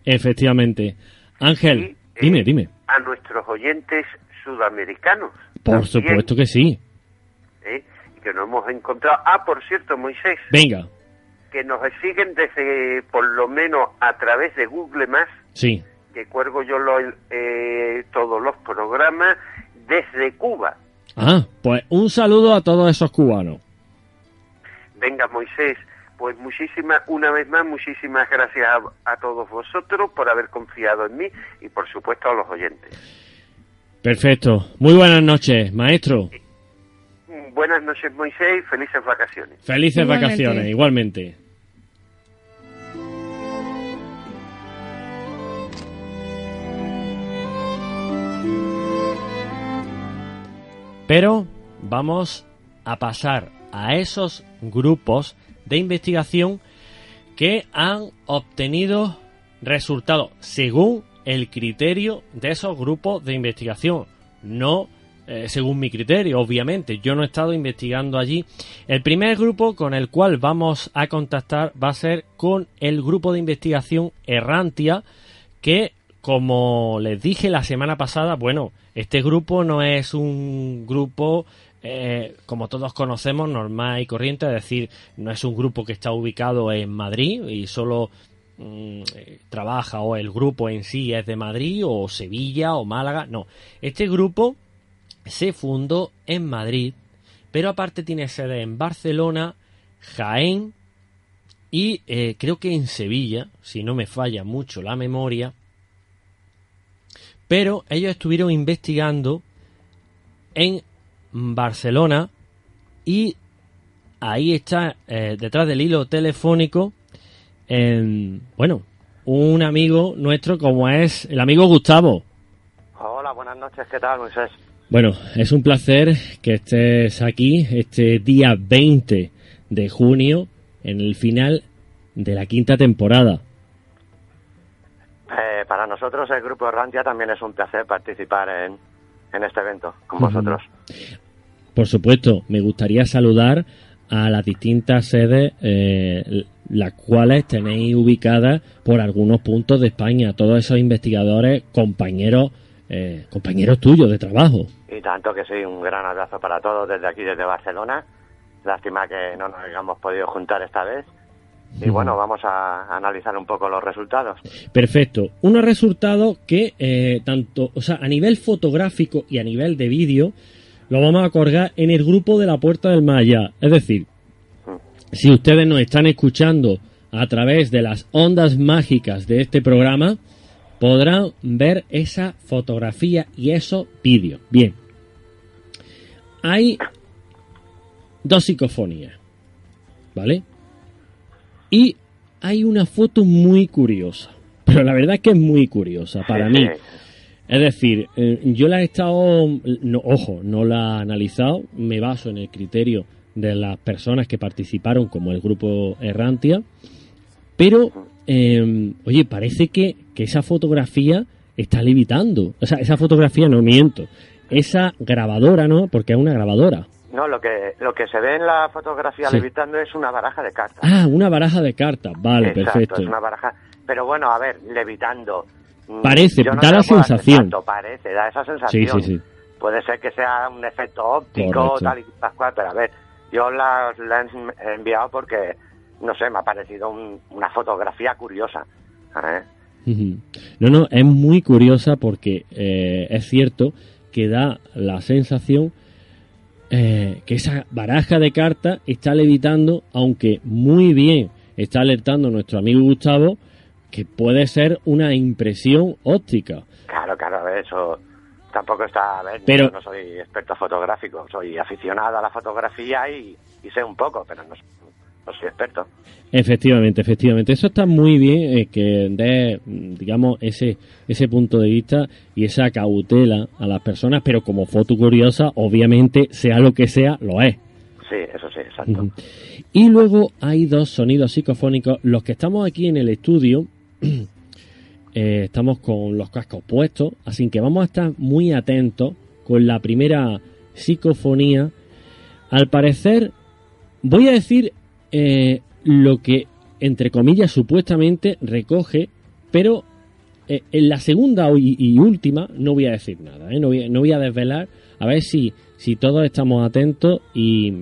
Efectivamente. Ángel, dime, dime. a nuestros oyentes sudamericanos. Por también, supuesto que sí. ¿eh? Que nos hemos encontrado. Ah, por cierto, Moisés, Venga, que nos siguen desde, por lo menos a través de Google Más, sí. que cuelgo yo lo- eh, todos los programas desde Cuba. Ah, pues un saludo a todos esos cubanos. Venga, Moisés, pues muchísimas, una vez más, muchísimas gracias a, a todos vosotros por haber confiado en mí y por supuesto a los oyentes. Perfecto. Muy buenas noches, maestro. Buenas noches, Moisés, y felices vacaciones. Felices Igualmente. vacaciones, igualmente. Pero vamos a pasar a esos grupos de investigación que han obtenido resultados según el criterio de esos grupos de investigación, no eh, según mi criterio, obviamente. Yo no he estado investigando allí. El primer grupo con el cual vamos a contactar va a ser con el grupo de investigación Errantia, que como les dije la semana pasada, bueno, este grupo no es un grupo eh, como todos conocemos, normal y corriente, es decir, no es un grupo que está ubicado en Madrid y solo mm, trabaja o el grupo en sí es de Madrid o Sevilla o Málaga, no. Este grupo se fundó en Madrid, pero aparte tiene sede en Barcelona, Jaén y eh, creo que en Sevilla, si no me falla mucho la memoria. Pero ellos estuvieron investigando en Barcelona y ahí está eh, detrás del hilo telefónico en, bueno un amigo nuestro como es el amigo Gustavo Hola, buenas noches, ¿qué tal, Moisés? bueno es un placer que estés aquí este día 20 de junio en el final de la quinta temporada Eh, para nosotros, el Grupo Rantia, también es un placer participar en, en este evento con vosotros. Por supuesto, me gustaría saludar a las distintas sedes, eh, las cuales tenéis ubicadas por algunos puntos de España, todos esos investigadores, compañeros, eh, compañeros tuyos de trabajo. Y tanto que sí, un gran abrazo para todos desde aquí, desde Barcelona. Lástima que no nos hayamos podido juntar esta vez. Y bueno, vamos a analizar un poco los resultados. Perfecto. Unos resultados que, eh, tanto, o sea, a nivel fotográfico y a nivel de vídeo, lo vamos a colgar en el grupo de la Puerta del Maya. Es decir, si ustedes nos están escuchando a través de las ondas mágicas de este programa, podrán ver esa fotografía y esos vídeos. Bien. Hay dos psicofonías. ¿Vale? Y hay una foto muy curiosa. Pero la verdad es que es muy curiosa para mí. Es decir, eh, yo la he estado, no, ojo, no la he analizado, me baso en el criterio de las personas que participaron como el grupo Errantia, pero, eh, oye, parece que, que esa fotografía está levitando. O sea, esa fotografía no miento. Esa grabadora, ¿no? Porque es una grabadora. No, lo que, lo que se ve en la fotografía Sí. levitando es una baraja de cartas. Ah, una baraja de cartas. Vale, Exacto, perfecto. es una baraja. Pero bueno, a ver, levitando. mm, Parece, no da la sensación. parece, da esa Sí, sensación. sí, sí. Puede ser que sea un efecto óptico, Correcto. tal y pascual, pero a ver, yo la, la he enviado porque, no sé, me ha parecido un- una fotografía curiosa. ¿eh? No, no, es muy curiosa porque eh, es cierto que da la sensación eh, que esa baraja de cartas está levitando, aunque muy bien está alertando nuestro amigo Gustavo, que puede ser una impresión óptica. Claro, claro, a ver, eso tampoco está... A ver, Pero- yo no soy experto fotográfico, soy aficionado a la fotografía y, y sé un poco, pero no, no soy experto. Efectivamente, efectivamente. Eso está muy bien eh, que dé, digamos, ese, ese punto de vista y esa cautela a las personas, pero como foto curiosa, obviamente, sea lo que sea, lo es. Sí, eso sí, exacto. Y luego hay dos sonidos psicofónicos. Los que estamos aquí en el estudio, eh, estamos con los cascos puestos, así que vamos a estar muy atentos con la primera psicofonía. Al parecer, voy a decir eh, lo que, entre comillas, supuestamente recoge, pero eh, en la segunda y, última no voy a decir nada, ¿eh? no, voy, a- desvelar, a ver si, si todos estamos atentos y,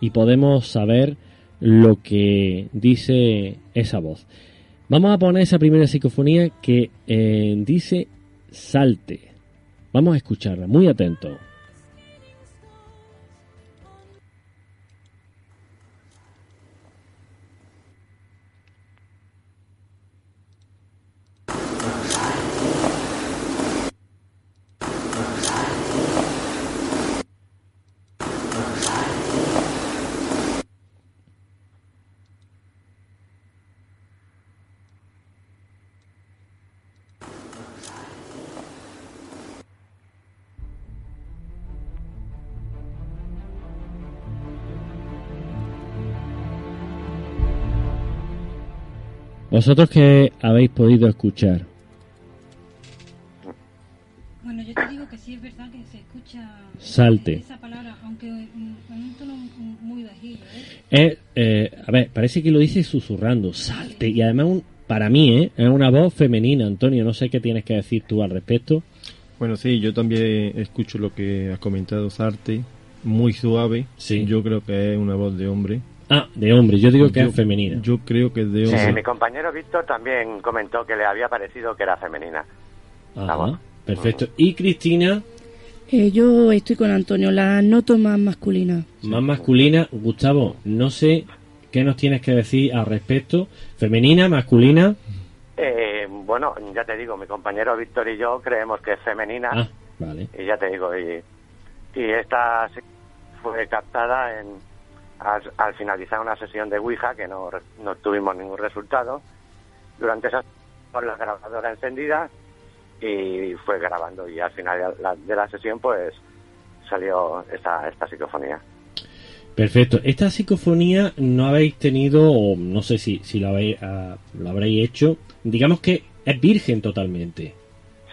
y podemos saber lo que dice esa voz. Vamos a poner esa primera psicofonía que dice salte. Vamos a escucharla, muy atentos. ¿Vosotros qué habéis podido escuchar? Bueno, yo te digo que sí es verdad que se escucha Salte. esa palabra, aunque en, un tono muy bajillo. ¿eh? Es, eh, a ver, parece que lo dice susurrando, salte. Y además, un, para mí, ¿eh? es una voz femenina, Antonio. No sé qué tienes que decir tú al respecto. Bueno, sí, yo también escucho lo que has comentado, Sarte, muy suave. Sí. Yo creo que es una voz de hombre. Ah, de hombre, yo digo que Yo- es femenina. Yo creo que es de Sí, mi compañero Víctor también comentó que le había parecido que era femenina. Ajá, perfecto. Y Cristina, Eh, yo estoy con Antonio, la noto más masculina. más masculina. Gustavo, no sé qué nos tienes que decir al respecto. Femenina, masculina. Eh, bueno, ya te digo, mi compañero Víctor y yo creemos que es femenina. Ah, vale. Y ya te digo, y, y esta se- fue captada en, al, al finalizar una sesión de Ouija que no, no tuvimos ningún resultado. Durante esa con la grabadora encendida y fue grabando y al final de la, de la sesión pues salió esta, esta psicofonía. Perfecto. Esta psicofonía no habéis tenido, o no sé si, si lo, habéis, ah, lo habréis hecho, digamos que es virgen totalmente.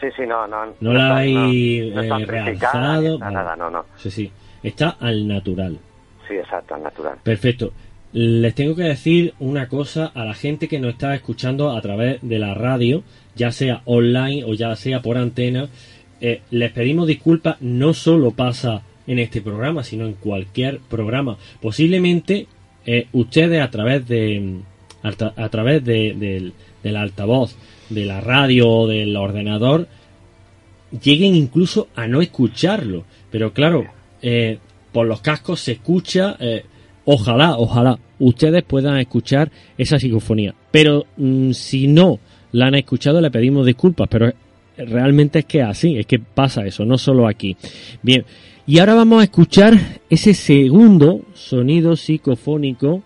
Sí, sí, no, no. No la está- habéis no, no eh, está nada, no, no. Sí, sí. Está al natural. Sí, exacto, es natural. Perfecto. Les tengo que decir una cosa a la gente que nos está escuchando a través de la radio, ya sea online o ya sea por antena. Eh, les pedimos disculpas, no solo pasa en este programa, sino en cualquier programa. Posiblemente eh, ustedes a través de mm, a, tra- a través de, del, del altavoz, de la radio o del ordenador, lleguen incluso a no escucharlo. Pero claro, eh, por los cascos se escucha, eh, ojalá, ojalá ustedes puedan escuchar esa psicofonía. Pero mm, si no la han escuchado, le pedimos disculpas, pero realmente es que así, es que pasa eso, no solo aquí. Bien, y ahora vamos a escuchar ese segundo sonido psicofónico.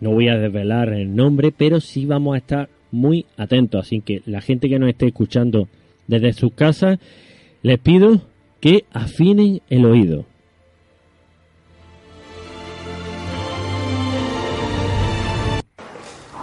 No voy a desvelar el nombre, pero sí vamos a estar muy atentos. Así que la gente que nos esté escuchando desde sus casas, les pido que afinen el oído.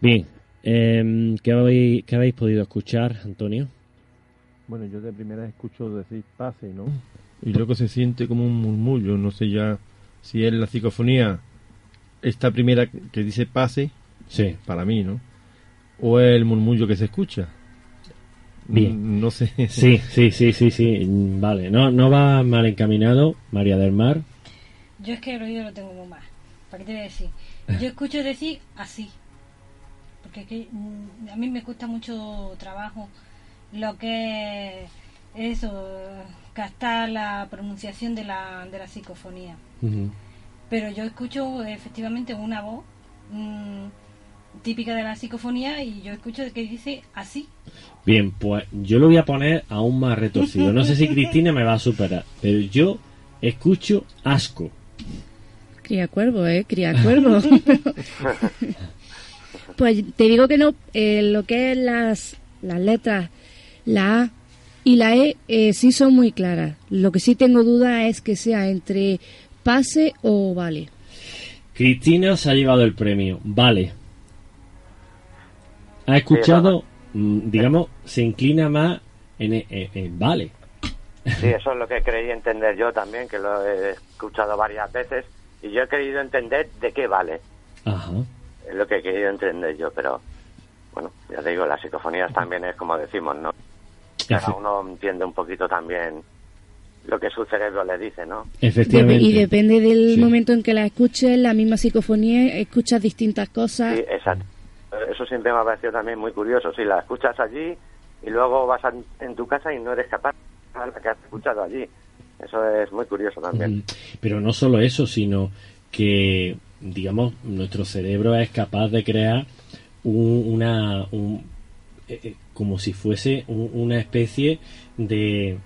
Bien, em, ¿qué, habéis, qué habéis podido escuchar, Antonio? Bueno, yo de primera escucho decir pase, ¿no? Y luego se siente como un murmullo, no sé ya si es la psicofonía, esta primera que dice pase, sí. para mí, ¿no? O es el murmullo que se escucha. Bien. No sé. Sí, sí, sí, sí, sí. Vale, no, no va mal encaminado, María del Mar. Yo es que el oído lo tengo muy mal. ¿Para qué te voy a decir? Yo escucho decir así. Porque es que, mm, a mí me cuesta mucho trabajo lo que es eso, captar la pronunciación de la, de la psicofonía. Pero yo escucho efectivamente una voz mm, típica de la psicofonía y yo escucho que dice así. Bien, pues yo lo voy a poner aún más retorcido. No sé si Cristina me va a superar, pero yo escucho asco. Cría cuervo, ¿eh? Cría cuervo. pues te digo que no, eh, lo que es las, las letras, la A y la E eh, sí son muy claras. Lo que sí tengo duda es que sea entre pase o vale. Cristina se ha llevado el premio. Vale. Ha escuchado, mm, digamos, se inclina más en, en- en vale. Sí, eso es lo que creí entender yo también, que lo he escuchado varias veces, y yo he querido entender de qué vale. Ajá. Es lo que he querido entender yo, pero bueno, ya te digo, las psicofonías también es como decimos, ¿no? Cada uno entiende un poquito también lo que su cerebro le dice, ¿no? Dep- y depende del Sí. momento en que la escuches, la misma psicofonía, escuchas distintas cosas. Sí, exacto. Eso siempre me ha parecido también muy curioso. Si la escuchas allí y luego vas a- en tu casa y no eres capaz de la que has escuchado allí. Eso es muy curioso también. Pero no solo eso, sino que, digamos, nuestro cerebro es capaz de crear un- una. un- eh, eh, como si fuese un- una especie de eh,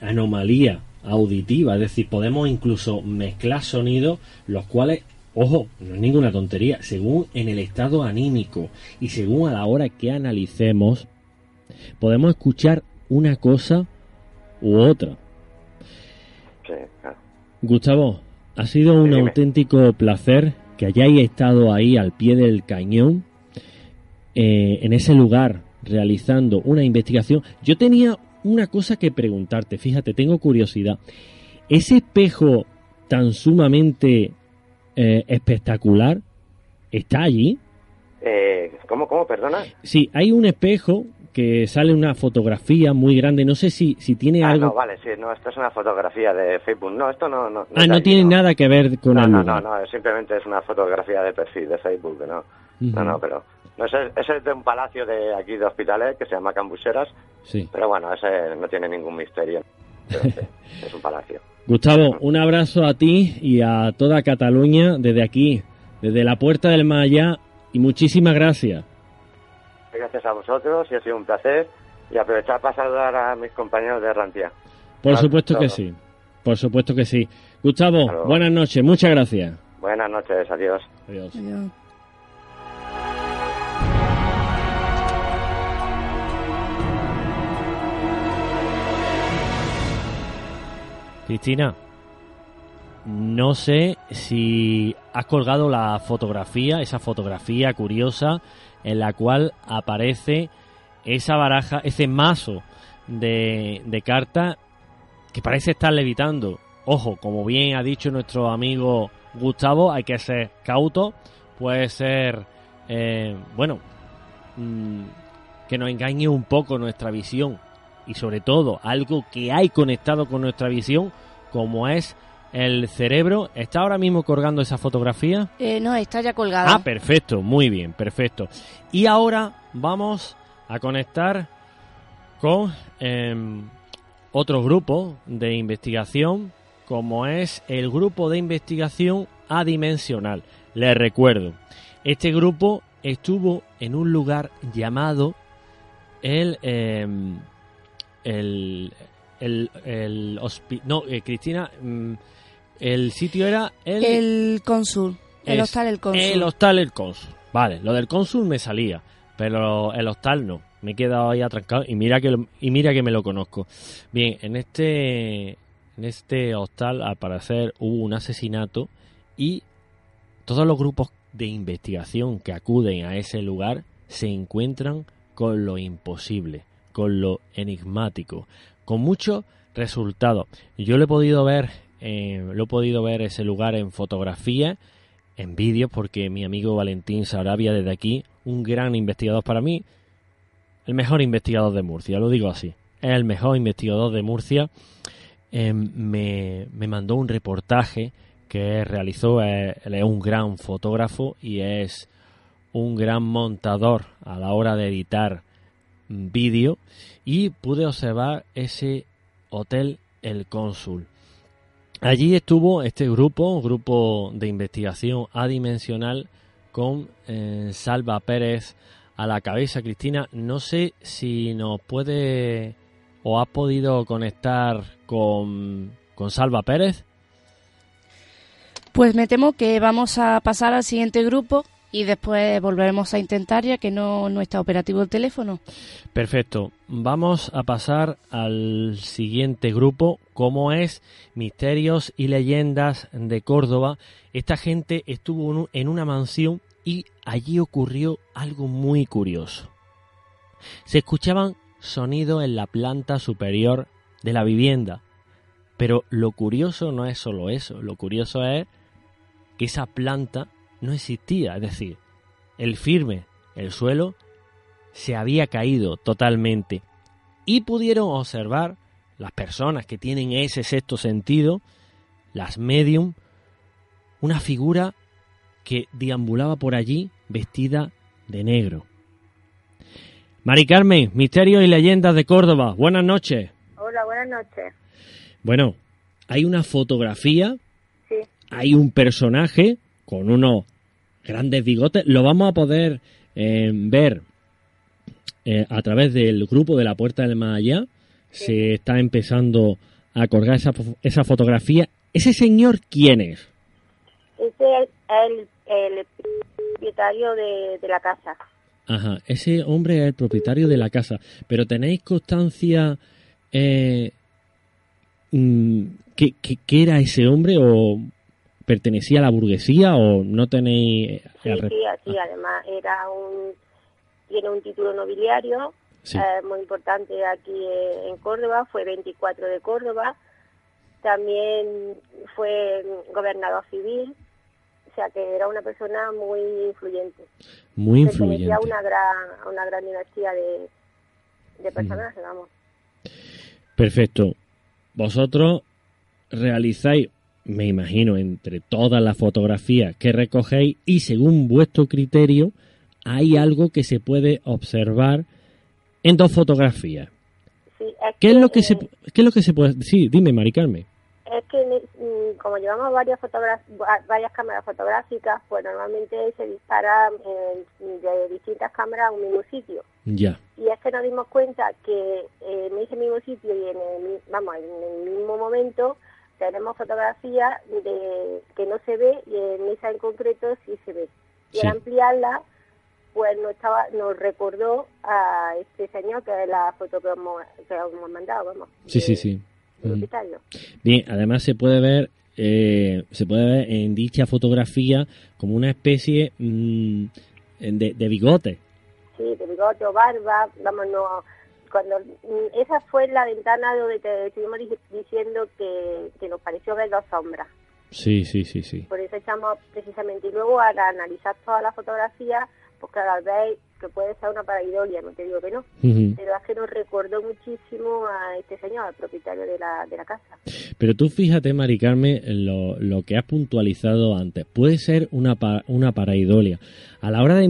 anomalía auditiva. Es decir, podemos incluso mezclar sonidos, los cuales, ojo, no es ninguna tontería, según en el estado anímico y según a la hora que analicemos, podemos escuchar una cosa u otra. Sí, claro. Gustavo, ha sido un dime. auténtico placer que hayáis estado ahí al pie del cañón, eh, en ese lugar, realizando una investigación. Yo tenía una cosa que preguntarte, fíjate, tengo curiosidad. Ese espejo tan sumamente eh, espectacular está allí. Eh, ¿Cómo, cómo, perdona? Sí, hay un espejo que sale una fotografía muy grande. No sé si, si tiene Ah, algo. no, vale, sí, no, esto es una fotografía de Facebook. No, esto no... no, ah, no tiene nada que ver con no, no, no, no, simplemente es una fotografía de perfil de Facebook, no. No, no, pero... No, ese, ese es de un palacio de aquí de Hospitalet que se llama Cambuseras, Sí. pero bueno, ese no tiene ningún misterio. Es un palacio. Gustavo, un abrazo a ti y a toda Cataluña desde aquí, desde la puerta del allá y muchísimas gracias. Gracias a vosotros y ha sido un placer. Y aprovechar para saludar a mis compañeros de Rantia. Por Vale, supuesto que sí, por supuesto que sí. Gustavo, buenas noches, muchas gracias. Buenas noches, adiós. Adiós. Cristina, no sé si has colgado la fotografía, esa fotografía curiosa en la cual aparece esa baraja, ese mazo de, de cartas que parece estar levitando. ojo, como bien ha dicho nuestro amigo Gustavo, hay que ser cauto, puede ser, eh, bueno, mm, que nos engañe un poco nuestra visión y sobre todo algo que hay conectado con nuestra visión, como es el cerebro. ¿Está ahora mismo colgando esa fotografía? Eh, no, está ya colgada. Ah, perfecto, muy bien, perfecto. Y ahora vamos a conectar con em, otro grupo de investigación, como es el grupo de investigación adimensional. Les recuerdo, este grupo estuvo en un lugar llamado el em, el el, el hospi- no eh, Cristina mm, el sitio era el El cónsul. El hostal El Cónsul. El hostal El Cónsul. Vale, lo del cónsul me salía, pero el hostal no. Me he quedado ahí atrancado y mira que lo- y mira que me lo conozco. Bien, en este en este hostal al parecer hubo un asesinato y todos los grupos de investigación que acuden a ese lugar se encuentran con lo imposible, con lo enigmático, con muchos resultados. Yo lo he podido ver, eh, lo he podido ver ese lugar en fotografía, en vídeos, porque mi amigo Valentín Sarabia desde aquí, un gran investigador para mí, el mejor investigador de Murcia, lo digo así, es el mejor investigador de Murcia, eh, me, me mandó un reportaje que realizó, él es un gran fotógrafo y es un gran montador a la hora de editar vídeo y pude observar ese hotel El Cónsul. Allí estuvo este grupo, un grupo de investigación adimensional con eh, Salva Pérez a la cabeza. Cristina, no sé si nos puede o has podido conectar con, con Salva Pérez. Pues me temo que vamos a pasar al siguiente grupo y después volveremos a intentar ya que no, no está operativo el teléfono. Perfecto. Vamos a pasar al siguiente grupo, como es Misterios y Leyendas de Córdoba. Esta gente estuvo en un- en una mansión y allí ocurrió algo muy curioso. Se escuchaban sonidos en la planta superior de la vivienda. Pero lo curioso no es solo eso, lo curioso es que esa planta no existía, es decir, el firme, el suelo, se había caído totalmente. Y pudieron observar las personas que tienen ese sexto sentido, las medium, una figura que deambulaba por allí vestida de negro. Mari Carmen, Misterios y Leyendas de Córdoba, buenas noches. Hola, buenas noches. Bueno, hay una fotografía, Sí. hay un personaje con unos grandes bigotes, lo vamos a poder eh, ver eh, a través del grupo de la Puerta del Más Allá. Se está empezando a colgar esa, esa fotografía. ¿Ese señor quién es? Ese es el, el propietario de, de la casa. Ajá, ese hombre es el propietario de la casa. Pero ¿tenéis constancia eh, mm, que, que- que era ese hombre o pertenecía a la burguesía o no tenéis... eh, Sí, sí, sí, además era un tiene un título nobiliario Sí. eh, muy importante aquí eh, en Córdoba, fue 24 de Córdoba, también fue gobernador civil, o sea que era una persona muy influyente. Muy Pertenecía influyente. a una gran, a una gran dinastía de, de personajes, vamos. Perfecto. Vosotros realizáis, me imagino, entre todas las fotografías que recogéis y según vuestro criterio, hay algo que se puede observar en dos fotografías. Sí, es ¿Qué es lo que se, eh, qué es lo que se puede? Sí, dime, Mari Carmen. Es que mm, como llevamos varias varias cámaras fotográficas, pues normalmente se dispara eh, de distintas cámaras a un mismo sitio. Ya. Y es que nos dimos cuenta que eh, en ese mismo sitio y en el, vamos, en el mismo momento tenemos fotografías de que no se ve y en esa en concreto sí se ve. Y Sí. al ampliarla, pues nos, estaba, nos recordó a este señor que es la foto que hemos, que hemos mandado, vamos. Sí, sí, sí. el Mm. propietario. Bien, además se puede ver, eh, se puede ver en dicha fotografía como una especie mm, de, de bigote. Sí, de bigote o barba, vamos, no, cuando mm, esa fue la ventana donde te estuvimos di- diciendo que, que nos pareció ver dos sombras. Sí, sí, sí, sí. Por eso echamos precisamente. Y luego al analizar todas las fotografías, pues claro, al ver que puede ser una paraidolia, no te digo que no, pero es que nos recordó muchísimo a este señor, al propietario de la, de la casa. Pero tú fíjate, Mari Carmen, en lo, lo que has puntualizado antes. Puede ser una, una paraidolia. A la hora de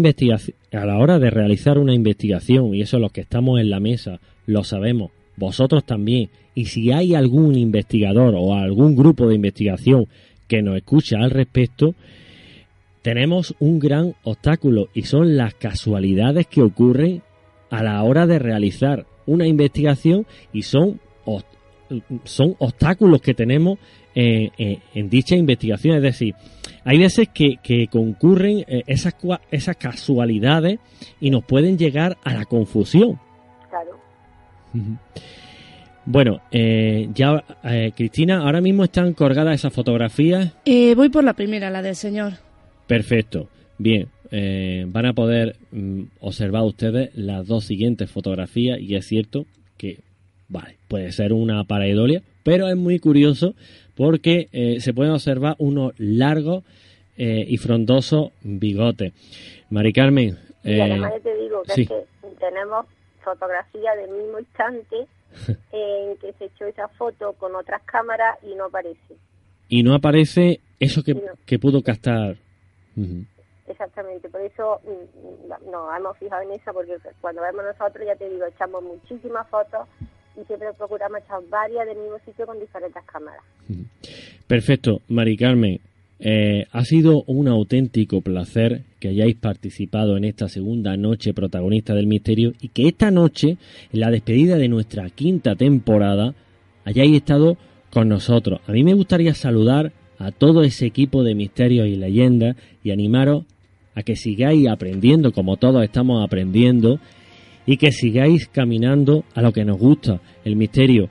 a la hora de realizar una investigación, y eso los que estamos en la mesa lo sabemos, vosotros también. Y si hay algún investigador o algún grupo de investigación que nos escucha al respecto, tenemos un gran obstáculo y son las casualidades que ocurren a la hora de realizar una investigación y son son obstáculos que tenemos eh, eh, en dicha investigación. Es decir, hay veces que, que concurren eh, esas, esas casualidades y nos pueden llegar a la confusión. Claro. Bueno, eh, ya, eh, Cristina, ahora mismo están colgadas esas fotografías. Eh, voy por la primera, la del señor. Perfecto. Bien, eh, van a poder mm, observar ustedes las dos siguientes fotografías y es cierto que, vale, puede ser una pareidolia, pero es muy curioso porque eh, se pueden observar unos largos eh, y frondosos bigotes. Mari Carmen, Y eh, además ya te digo que sí. es que tenemos fotografía del mismo instante en que se echó esa foto con otras cámaras y no aparece. y no aparece eso que, No. que pudo captar. Exactamente, por eso mm, nos hemos fijado en eso, porque cuando vemos nosotros, ya te digo, echamos muchísimas fotos y siempre procuramos echar varias del mismo sitio con diferentes cámaras. Perfecto, Mari Carmen. eh, ha sido un auténtico placer que hayáis participado en esta segunda noche protagonista del misterio y que esta noche, en la despedida de nuestra quinta temporada, hayáis estado con nosotros. A mí me gustaría saludar a todo ese equipo de misterios y leyendas y animaros a que sigáis aprendiendo como todos estamos aprendiendo y que sigáis caminando a lo que nos gusta, el misterio.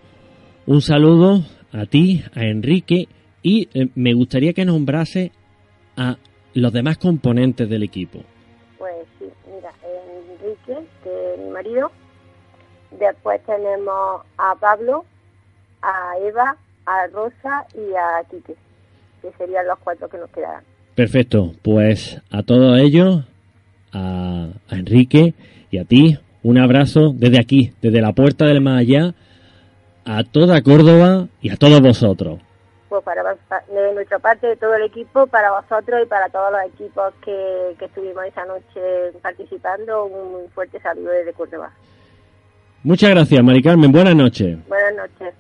Un saludo a ti, a Enrique, y eh, me gustaría que nombrase a los demás componentes del equipo. Pues sí, mira, Enrique, que es mi marido, después tenemos a Pablo, a Eva, a Rosa y a Quique, que serían los cuatro que nos quedarán. Perfecto, pues a todos ellos, a, a Enrique y a ti, un abrazo desde aquí, desde la puerta del más allá, a toda Córdoba y a todos vosotros. Pues para, de nuestra parte, de todo el equipo, para vosotros y para todos los equipos que, que estuvimos esa noche participando, un fuerte saludo desde Córdoba. Muchas gracias, Mari Carmen, buenas noches. Buenas noches.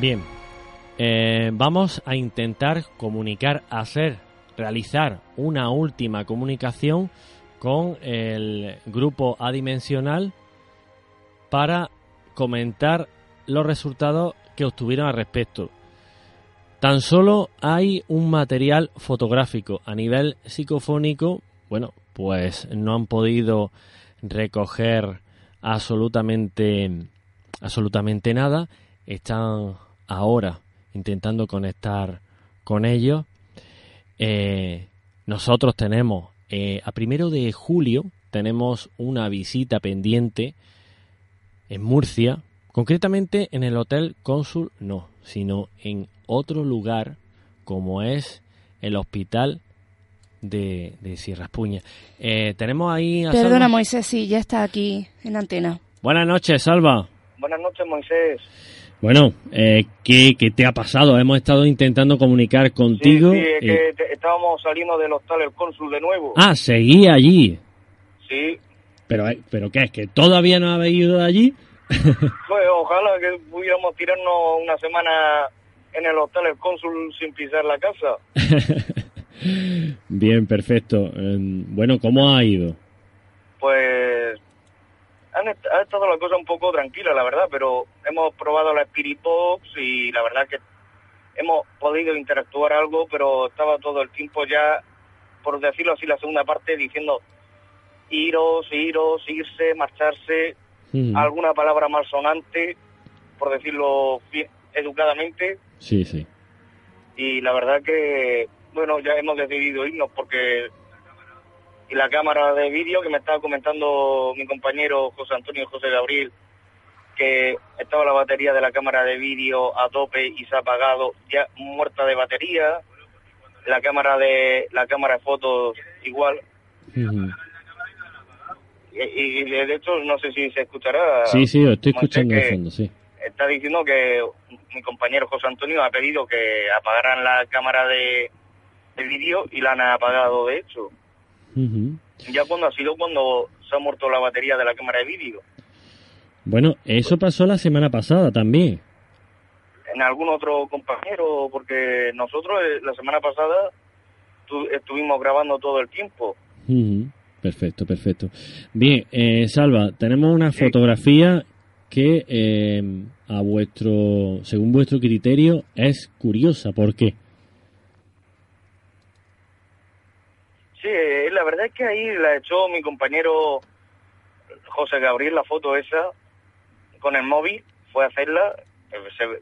Bien, eh, vamos a intentar comunicar, hacer, realizar una última comunicación con el grupo adimensional para comentar los resultados que obtuvieron al respecto. Tan solo hay un material fotográfico a nivel psicofónico, bueno, pues no han podido recoger absolutamente absolutamente nada. Están ahora intentando conectar con ellos. Eh, nosotros tenemos eh, a primero de julio tenemos una visita pendiente en Murcia, concretamente en el Hotel Cónsul, no, sino en otro lugar como es el Hospital de, de Sierra Espuña. Eh, tenemos ahí a Perdona, Salva. Moisés, sí, ya está aquí en antena. Buenas noches, Salva. Buenas noches, Moisés. Bueno, eh, ¿qué, qué te ha pasado? Hemos estado intentando comunicar contigo. Sí, sí, es y- que te- estábamos saliendo del hostal El Cónsul de nuevo. Ah, seguía allí. Sí, Pero, eh, ¿Pero qué es? ¿Que todavía no habéis ido de allí? pues ojalá que pudiéramos tirarnos una semana en el hostal El Cónsul sin pisar la casa. Bien, perfecto. Eh, bueno, ¿cómo ha ido? Pues han ha estado la cosa un poco tranquila, la verdad, pero hemos probado la Spirit Box y la verdad que hemos podido interactuar algo, pero estaba todo el tiempo ya, por decirlo así, la segunda parte diciendo iros, iros, irse, marcharse, Mm. alguna palabra malsonante, por decirlo educadamente Sí, sí. y la verdad que, bueno, ya hemos decidido irnos porque y la cámara de vídeo que me estaba comentando mi compañero José Antonio José Gabriel, que estaba la batería de la cámara de vídeo a tope y se ha apagado, ya muerta de batería, la cámara de la cámara de fotos igual, y, y de hecho no sé si se escuchará. Sí, sí, os estoy escuchando de que fondo, sí. Está diciendo que mi compañero José Antonio ha pedido que apagaran la cámara de, de vídeo y la han apagado de hecho. Ya cuando ha sido cuando se ha muerto la batería de la cámara de vídeo. Bueno, eso pasó la semana pasada también. En algún otro compañero, porque nosotros eh, la semana pasada tu- estuvimos grabando todo el tiempo. Perfecto, perfecto. Bien, eh, Salva, tenemos una fotografía que eh, a vuestro, según vuestro criterio, es curiosa. ¿Por qué? Sí, eh, la verdad es que ahí la echó mi compañero José Gabriel, la foto esa, con el móvil, fue a hacerla. eh,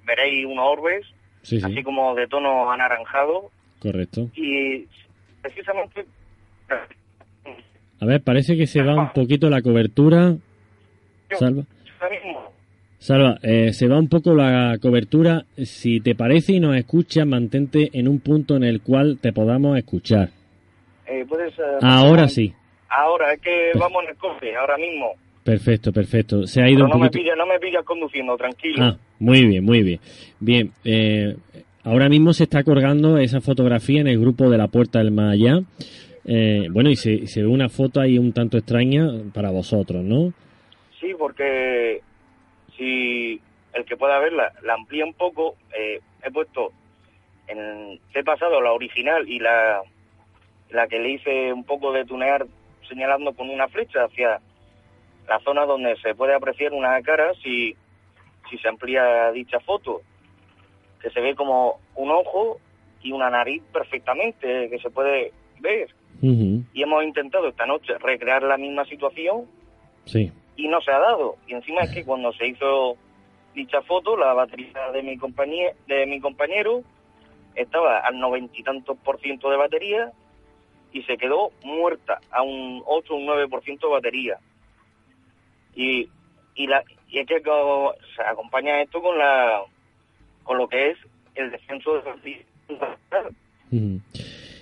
veréis unos orbes, Sí, sí, así como de tono anaranjado. correcto. Y precisamente A ver, parece que se va un poquito la cobertura. Salva. Salva, eh, se va un poco la cobertura. Si te parece y nos escuchas, mantente en un punto en el cual te podamos escuchar. Eh, puedes... eh, Ahora sí. Ahora, es que vamos en el coche, ahora mismo. Perfecto, perfecto. Se ha ido Pero un no me pillas no me pillas conduciendo, tranquilo. Ah, muy bien, muy bien. Bien, eh, ahora mismo se está colgando esa fotografía en el grupo de la Puerta del Más Allá. Eh, bueno, y se, se ve una foto ahí un tanto extraña para vosotros, ¿no? Sí, porque si el que pueda verla la amplía un poco, eh, he puesto en he pasado la original y la la que le hice un poco de tunear señalando con una flecha hacia la zona donde se puede apreciar una cara si si se amplía dicha foto, que se ve como un ojo y una nariz perfectamente que se puede ver. Y hemos intentado esta noche recrear la misma situación Sí. y no se ha dado. Y encima es que cuando se hizo dicha foto, la batería de mi compañía, de mi compañero estaba al noventa y tantos por ciento de batería y se quedó muerta a un 8 o un 9 por ciento de batería. Y, y, la, y es que se acompaña esto con la con lo que es el descenso de.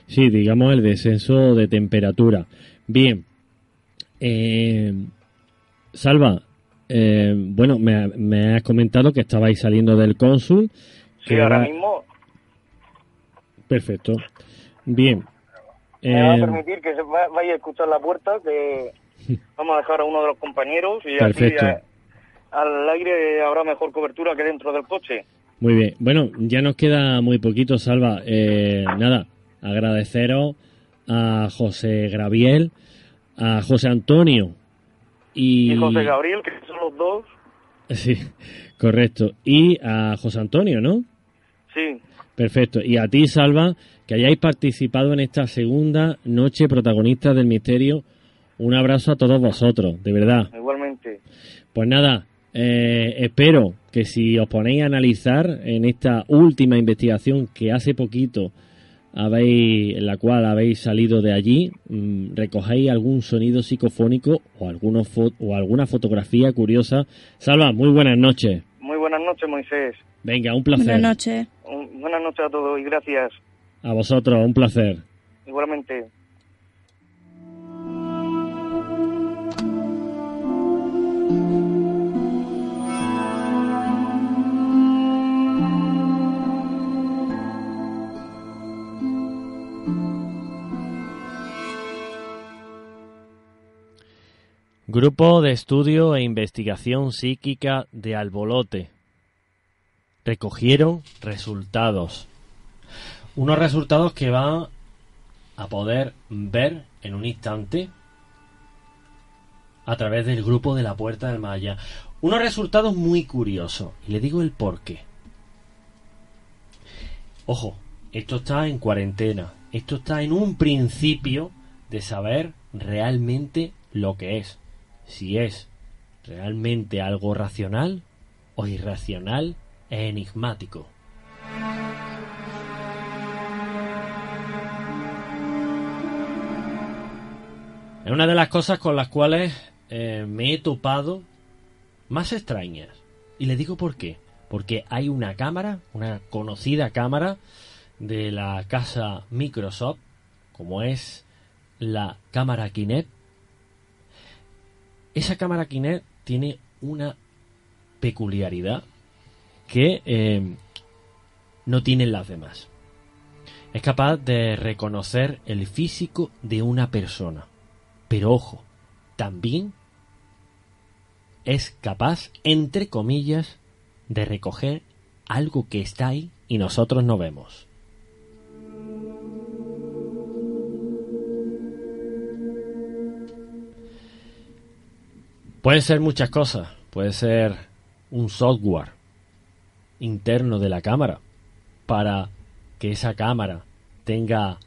Sí, digamos el descenso de temperatura. Bien. Eh, Salva, eh, bueno, me, me has comentado que estabais saliendo del cónsul. Sí, ahora era- mismo Perfecto. Bien. Me va a Eh, permitir que vaya a escuchar la puerta, que vamos a dejar a uno de los compañeros y Perfecto. así a- al aire habrá mejor cobertura que dentro del coche. Muy bien. Bueno, ya nos queda muy poquito, Salva. Eh, nada, agradeceros a José Graviel, a José Antonio y... Y José Gabriel, que son los dos, Sí, correcto. Y a José Antonio, ¿no? sí, Perfecto. Y a ti, Salva, que hayáis participado en esta segunda noche protagonista del misterio. Un abrazo a todos vosotros, de verdad. igualmente. Pues nada, eh, espero que si os ponéis a analizar en esta última investigación que hace poquito habéis, en la cual habéis salido de allí, mm, recogéis algún sonido psicofónico o, fo- o alguna fotografía curiosa. Salva, muy buenas noches. Muy buenas noches, Moisés. Venga, un placer. noches. Un- buenas noches a todos y gracias. A vosotros, un placer. Igualmente. Grupo de Estudio e Investigación Psíquica de Albolote. Recogieron resultados. Unos resultados que van a poder ver en un instante a través del grupo de la Puerta del Maya. Unos resultados muy curiosos. Y le digo el por qué. Ojo, esto está en cuarentena. Esto está en un principio de saber realmente lo que es. Si es realmente algo racional o irracional e enigmático. Es una de las cosas con las cuales eh, me he topado más extrañas. Y le digo por qué. Porque hay una cámara, una conocida cámara de la casa Microsoft, como es la cámara Kinect. Esa cámara Kinect tiene una peculiaridad que eh, no tienen las demás. Es capaz de reconocer el físico de una persona. Pero ojo, también es capaz, entre comillas, de recoger algo que está ahí y nosotros no vemos. Pueden ser muchas cosas. Puede ser un software interno de la cámara para que esa cámara tenga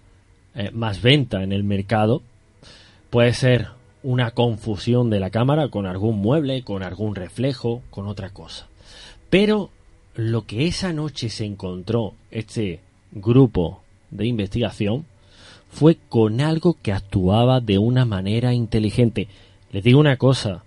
eh, más venta en el mercado. Puede ser una confusión de la cámara con algún mueble, con algún reflejo, con otra cosa. Pero lo que esa noche se encontró este grupo de investigación fue con algo que actuaba de una manera inteligente. Les digo una cosa,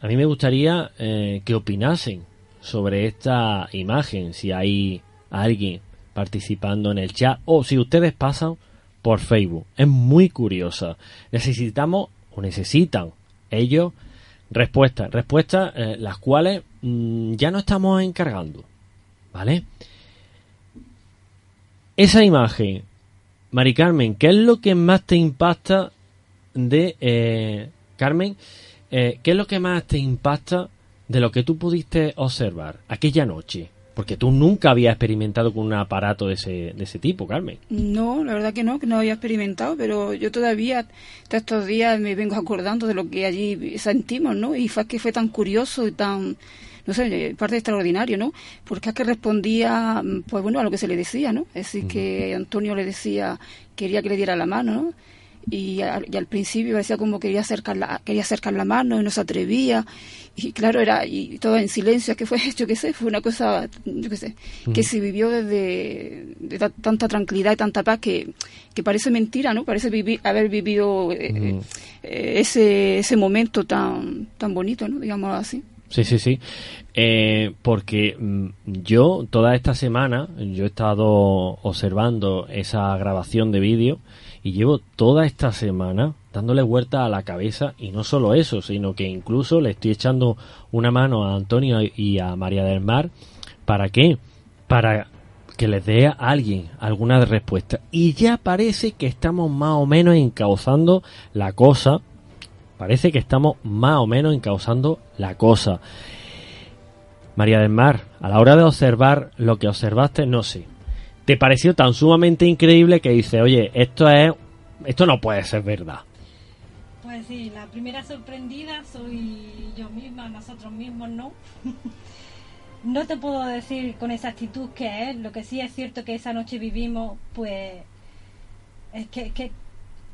a mí me gustaría eh, que opinasen sobre esta imagen, si hay alguien participando en el chat o si ustedes pasan por Facebook. Es muy curiosa. Necesitamos o necesitan ellos respuestas, respuestas eh, las cuales mm, ya no estamos encargando. ¿Vale? Esa imagen, Mari Carmen, ¿qué es lo que más te impacta de eh, Carmen? Eh, ¿Qué es lo que más te impacta de lo que tú pudiste observar aquella noche? Porque tú nunca habías experimentado con un aparato de ese, de ese tipo, Carmen. No, la verdad que no, que no había experimentado, pero yo todavía, hasta estos días, me vengo acordando de lo que allí sentimos, ¿no? Y fue que fue tan curioso y tan, no sé, parte extraordinario, ¿no? Porque es que respondía, pues bueno, a lo que se le decía, ¿no? Es decir, que Antonio le decía, quería que le diera la mano, ¿no? Y, al- y al principio parecía como quería acercar la, quería acercar la mano y no se atrevía. Y claro era y todo en silencio que fue yo qué sé fue una cosa yo qué sé que Mm. se vivió desde de ta- tanta tranquilidad y tanta paz que, que parece mentira no parece vivir haber vivido eh, eh, ese ese momento tan tan bonito no digamos así. Sí, sí, sí. Eh, porque mm, yo toda esta semana yo he estado observando esa grabación de vídeo y llevo toda esta semana dándole vuelta a la cabeza y no solo eso, sino que incluso le estoy echando una mano a Antonio y a María del Mar. ¿Para qué? Para que les dé a alguien alguna respuesta. Y ya parece que estamos más o menos encauzando la cosa. Parece que estamos más o menos encauzando la cosa. María del Mar, a la hora de observar lo que observaste, no sé. ¿Te pareció tan sumamente increíble que dice, oye, esto es, esto no puede ser verdad? Pues sí, la primera sorprendida soy yo misma, nosotros mismos, ¿no? no te puedo decir con exactitud qué es, lo que sí es cierto que esa noche vivimos, pues es que, que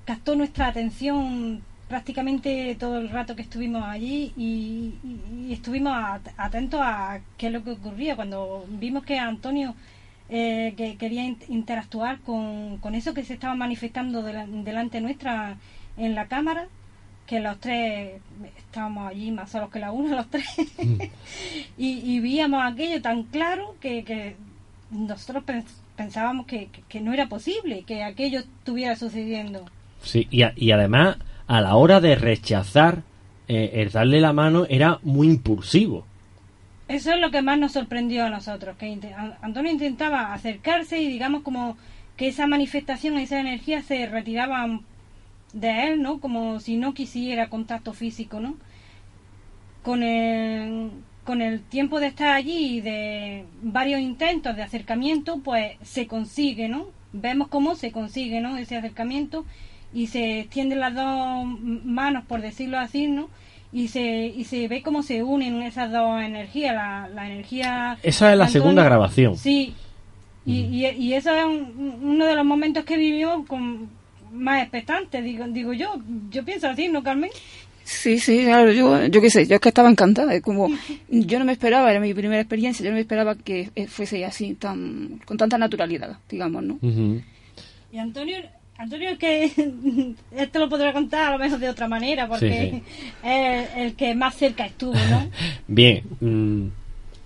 captó nuestra atención prácticamente todo el rato que estuvimos allí y, y- estuvimos at- atentos a qué es lo que ocurría. Cuando vimos que Antonio eh, que quería in- interactuar con, con eso que se estaba manifestando dela- delante nuestra en la cámara, que los tres estábamos allí más solos que la una, los tres, y, y veíamos aquello tan claro que, que nosotros pens- pensábamos que, que- que no era posible que aquello estuviera sucediendo. Sí, y, a- y además, a la hora de rechazar eh, el darle la mano, era muy impulsivo. Eso es lo que más nos sorprendió a nosotros, que Antonio intentaba acercarse y digamos como que esa manifestación, esa energía se retiraba de él, ¿no? Como si no quisiera contacto físico, ¿no? Con el, con el tiempo de estar allí y de varios intentos de acercamiento, pues se consigue, ¿no? Vemos cómo se consigue, ¿no? Ese acercamiento y se extienden las dos manos, por decirlo así, ¿no? Y se, y se ve cómo se unen esas dos energías, la, la energía... Esa es la segunda grabación. Sí, y, y, y eso es un- uno de los momentos que vivimos con más expectantes, digo, digo yo, yo pienso así, ¿no, Carmen? Sí, sí, claro, yo, yo qué sé, yo es que estaba encantada, es como, yo no me esperaba, era mi primera experiencia, yo no me esperaba que eh, fuese así, tan, con tanta naturalidad, digamos, ¿no? Y Antonio, Antonio que esto lo podrá contar a lo mejor de otra manera, porque es el que más cerca estuvo, ¿no? Bien, mm,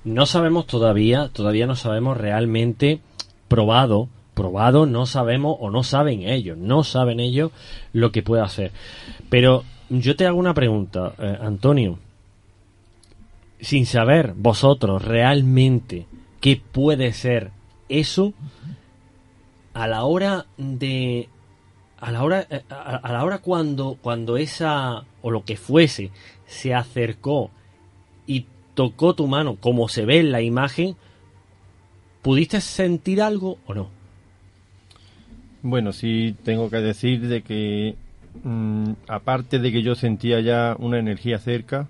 no sabemos todavía, todavía no sabemos realmente probado, probado, no sabemos o no saben ellos, no saben ellos lo que puede hacer. Pero yo te hago una pregunta, eh, Antonio. Sin saber vosotros realmente qué puede ser eso, a la hora de a la hora eh, a, la hora cuando cuando esa o lo que fuese se acercó y tocó tu mano como se ve en la imagen pudiste sentir algo o no Bueno, sí tengo que decir de que mm, aparte de que yo sentía ya una energía cerca,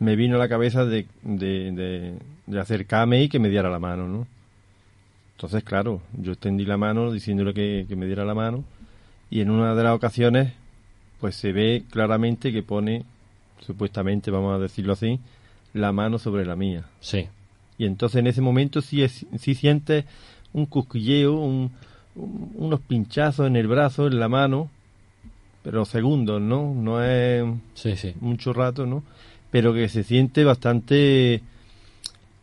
me vino a la cabeza de, de, de- de acercarme y que me diera la mano, ¿no? Entonces, claro, yo extendí la mano diciéndole que, que me diera la mano y en una de las ocasiones pues se ve claramente que pone, supuestamente, vamos a decirlo así, la mano sobre la mía. Sí. Y entonces en ese momento sí, es, sí sientes un cosquilleo, un- un- unos pinchazos en el brazo, en la mano, pero segundos, ¿no? No es mucho rato, ¿no? Pero que se siente bastante,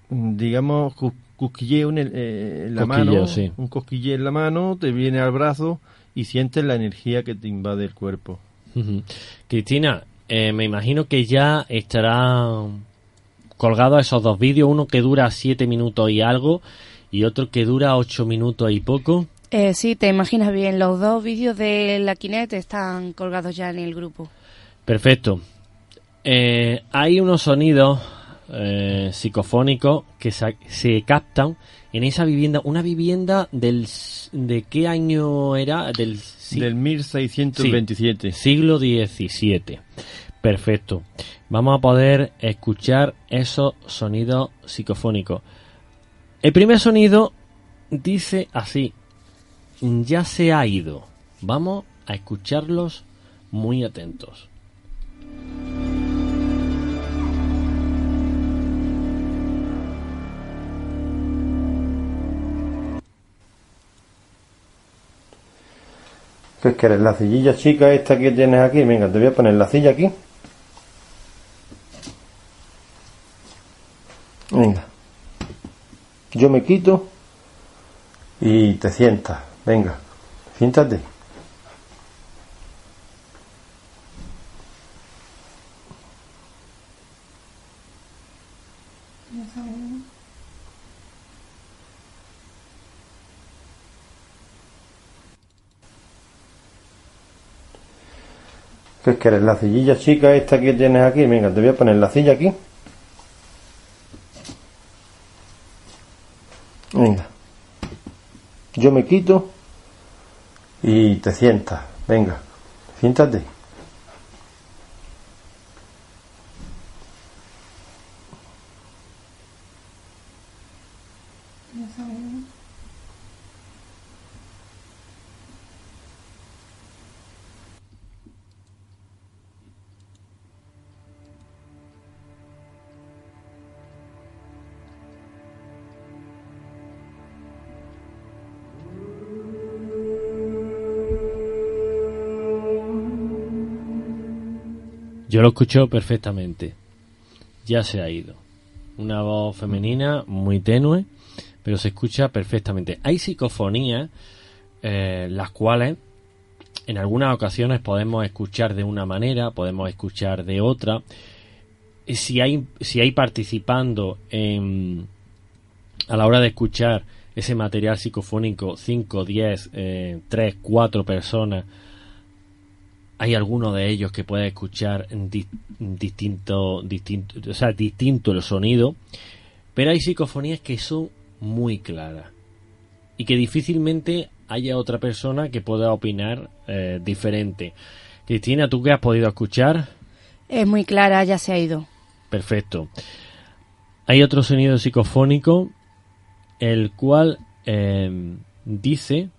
digamos, cosquilleo en, el- eh, en la Cosquilleo, mano, sí. un cosquilleo en la mano, te viene al brazo y sientes la energía que te invade el cuerpo. Cristina, eh, me imagino que ya estará colgado esos dos vídeos, uno que dura siete minutos y algo y otro que dura ocho minutos y poco. Eh, sí, te imaginas bien, los dos vídeos de la Kinect están colgados ya en el grupo. Perfecto. Eh, hay unos sonidos eh, psicofónicos que se, se captan en esa vivienda. Una vivienda del... ¿De qué año era? Del, si- Del 1627. Sí, siglo XVII. Perfecto. Vamos a poder escuchar esos sonidos psicofónicos. El primer sonido dice así. Ya se ha ido. Vamos a escucharlos muy atentos. ¿Qué quieres? ¿La sillilla chica esta que tienes aquí? Venga, te voy a poner la silla aquí. Venga. Yo me quito y te sientas. Venga, siéntate. ¿Qué quieres? ¿La sillilla chica esta que tienes aquí? Venga, te voy a poner la silla aquí. Venga. Yo me quito y te sientas. Venga, siéntate. Lo escucho perfectamente. Ya se ha ido. Una voz femenina muy tenue, pero se escucha perfectamente. Hay psicofonías, eh, las cuales en algunas ocasiones podemos escuchar de una manera, podemos escuchar de otra. Si hay, si hay participando en, a la hora de escuchar ese material psicofónico 5, 10, 3, 4 personas, hay alguno de ellos que puede escuchar di- distinto, distinto, o sea, distinto el sonido, pero hay psicofonías que son muy claras y que difícilmente haya otra persona que pueda opinar eh, diferente. Cristina, ¿tú qué has podido escuchar? Es muy clara, ya se ha ido. Perfecto. Hay otro sonido psicofónico, el cual eh, dice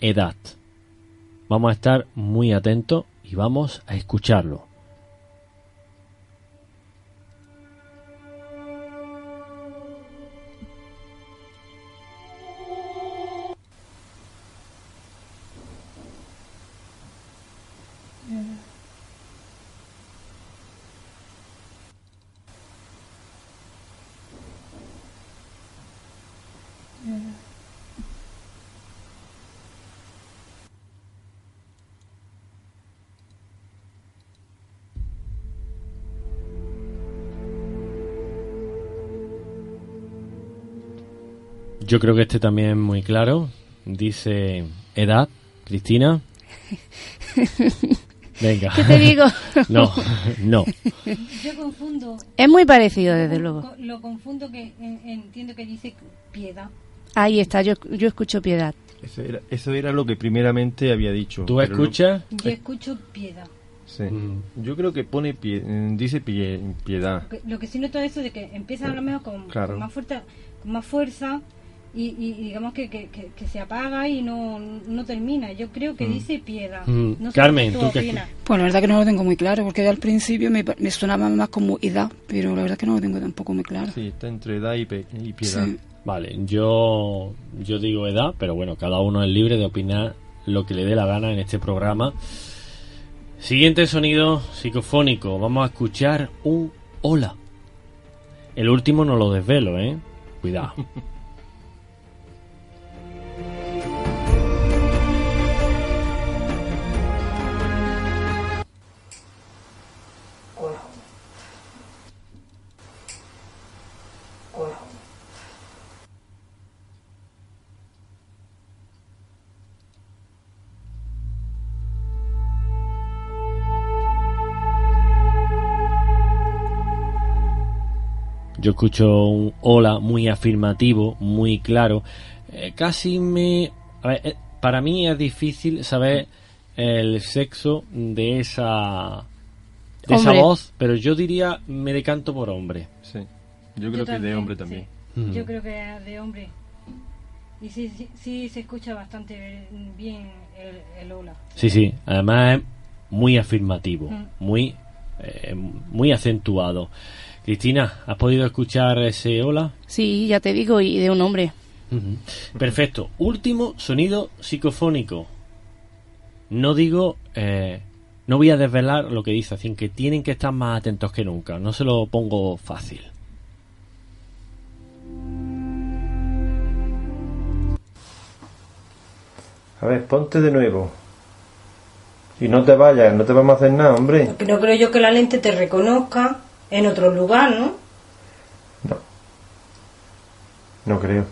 edad. Vamos a estar muy atentos y vamos a escucharlo. Yo creo que este también es muy claro. Dice edad, Cristina. Venga. ¿Qué te digo? No, no. Yo confundo. Es muy parecido, desde luego. Lo confundo que en- entiendo que dice piedad. Ahí está, yo, yo escucho piedad. Eso era, eso era lo que primeramente había dicho. ¿Tú lo- escuchas? Yo escucho piedad. Sí. Yo creo que pone pie- mm, dice pie- piedad. Lo que- Lo que sí noto es eso de que empieza a lo mejor con, Claro. con más fuerza, con más fuerza y, y- digamos que, que, que- que se apaga y no, no termina. Yo creo que Mm. dice piedad. Mm. No sé Carmen, qué ¿tú qué opinas. Pues la verdad que no lo tengo muy claro, porque al principio me, me sonaba más como edad, pero la verdad que no lo tengo tampoco muy claro. Sí, está entre edad y, pe- y piedad. Sí. Vale, yo, yo digo edad, pero bueno, cada uno es libre de opinar lo que le dé la gana en este programa. Siguiente sonido psicofónico. Vamos a escuchar un hola. El último no lo desvelo, ¿eh? Cuidado. Yo escucho un hola muy afirmativo, muy claro. Eh, casi me... a ver, eh, para mí es difícil saber el sexo de esa... De esa Hombre. voz, pero yo diría me decanto por hombre. Sí. Yo creo que de también, hombre sí. también. Mm. Yo creo que es de hombre. Y sí, sí, sí se escucha bastante bien el, el hola. Sí, sí. Además es muy afirmativo, Mm. muy, eh, muy acentuado. Cristina, ¿has podido escuchar ese hola? Sí, ya te digo, y de un hombre. Perfecto. Último sonido psicofónico. No digo, eh, no voy a desvelar lo que dice, así que tienen que estar más atentos que nunca. No se lo pongo fácil. A ver, ponte de nuevo. Y no te vayas, no te vamos a hacer nada, hombre. No creo yo que la lente te reconozca en otro lugar, ¿no? No creo.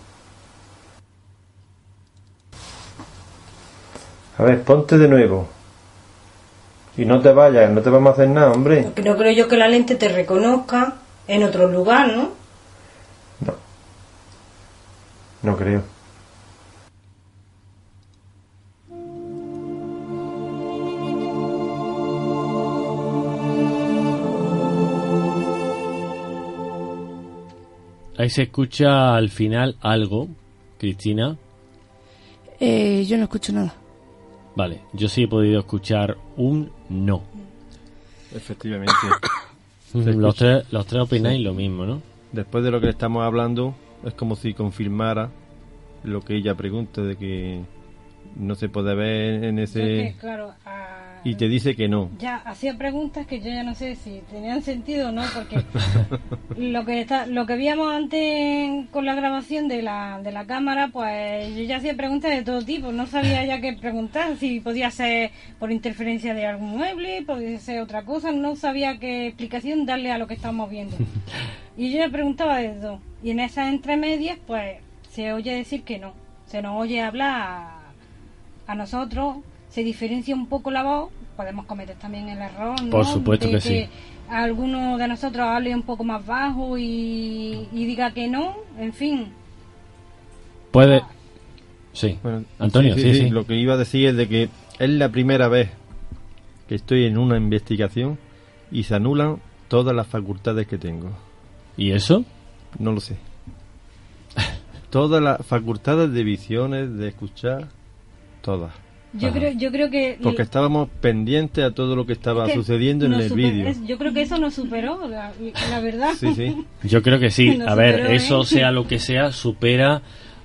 A ver, ponte de nuevo. Y no te vayas, no te vamos a hacer nada, hombre. Porque no creo yo que la lente te reconozca en otro lugar, ¿no? No creo. Ahí se escucha al final algo, Cristina. Eh, yo no escucho nada. Vale, yo sí he podido escuchar un no. Efectivamente. Los tres, los tres opináis Sí. lo mismo, ¿no? Después de lo que le estamos hablando, es como si confirmara lo que ella pregunta de que no se puede ver en Yo es que, ese... claro, ah, Y te dice que no. ya hacía preguntas que yo ya no sé si tenían sentido o no, porque lo que está, lo que víamos antes con la grabación de la, de la cámara, pues yo ya hacía preguntas de todo tipo, no sabía ya qué preguntar, si podía ser por interferencia de algún mueble, podía ser otra cosa, no sabía qué explicación darle a lo que estábamos viendo. Y yo ya preguntaba de todo, y en esas entremedias, pues se oye decir que no, se nos oye hablar a, a nosotros, se diferencia un poco la voz, podemos cometer también el error, ¿no? Por supuesto De que sí. alguno de nosotros hable un poco más bajo y, y diga que no, en fin. Puede... Sí. Antonio, sí, sí. Lo que iba a decir es de que es la primera vez que estoy en una investigación y se anulan todas las facultades que tengo. ¿Y eso? No lo sé. todas las facultades de visiones, de escuchar, todas. Yo creo, yo creo que Porque estábamos pendientes a todo lo que estaba que sucediendo en el super- vídeo. es- Yo creo que eso nos superó, la, la verdad. Sí, sí. Yo creo que sí. Nos A ver, superó, ¿eh? eso sea lo que sea, supera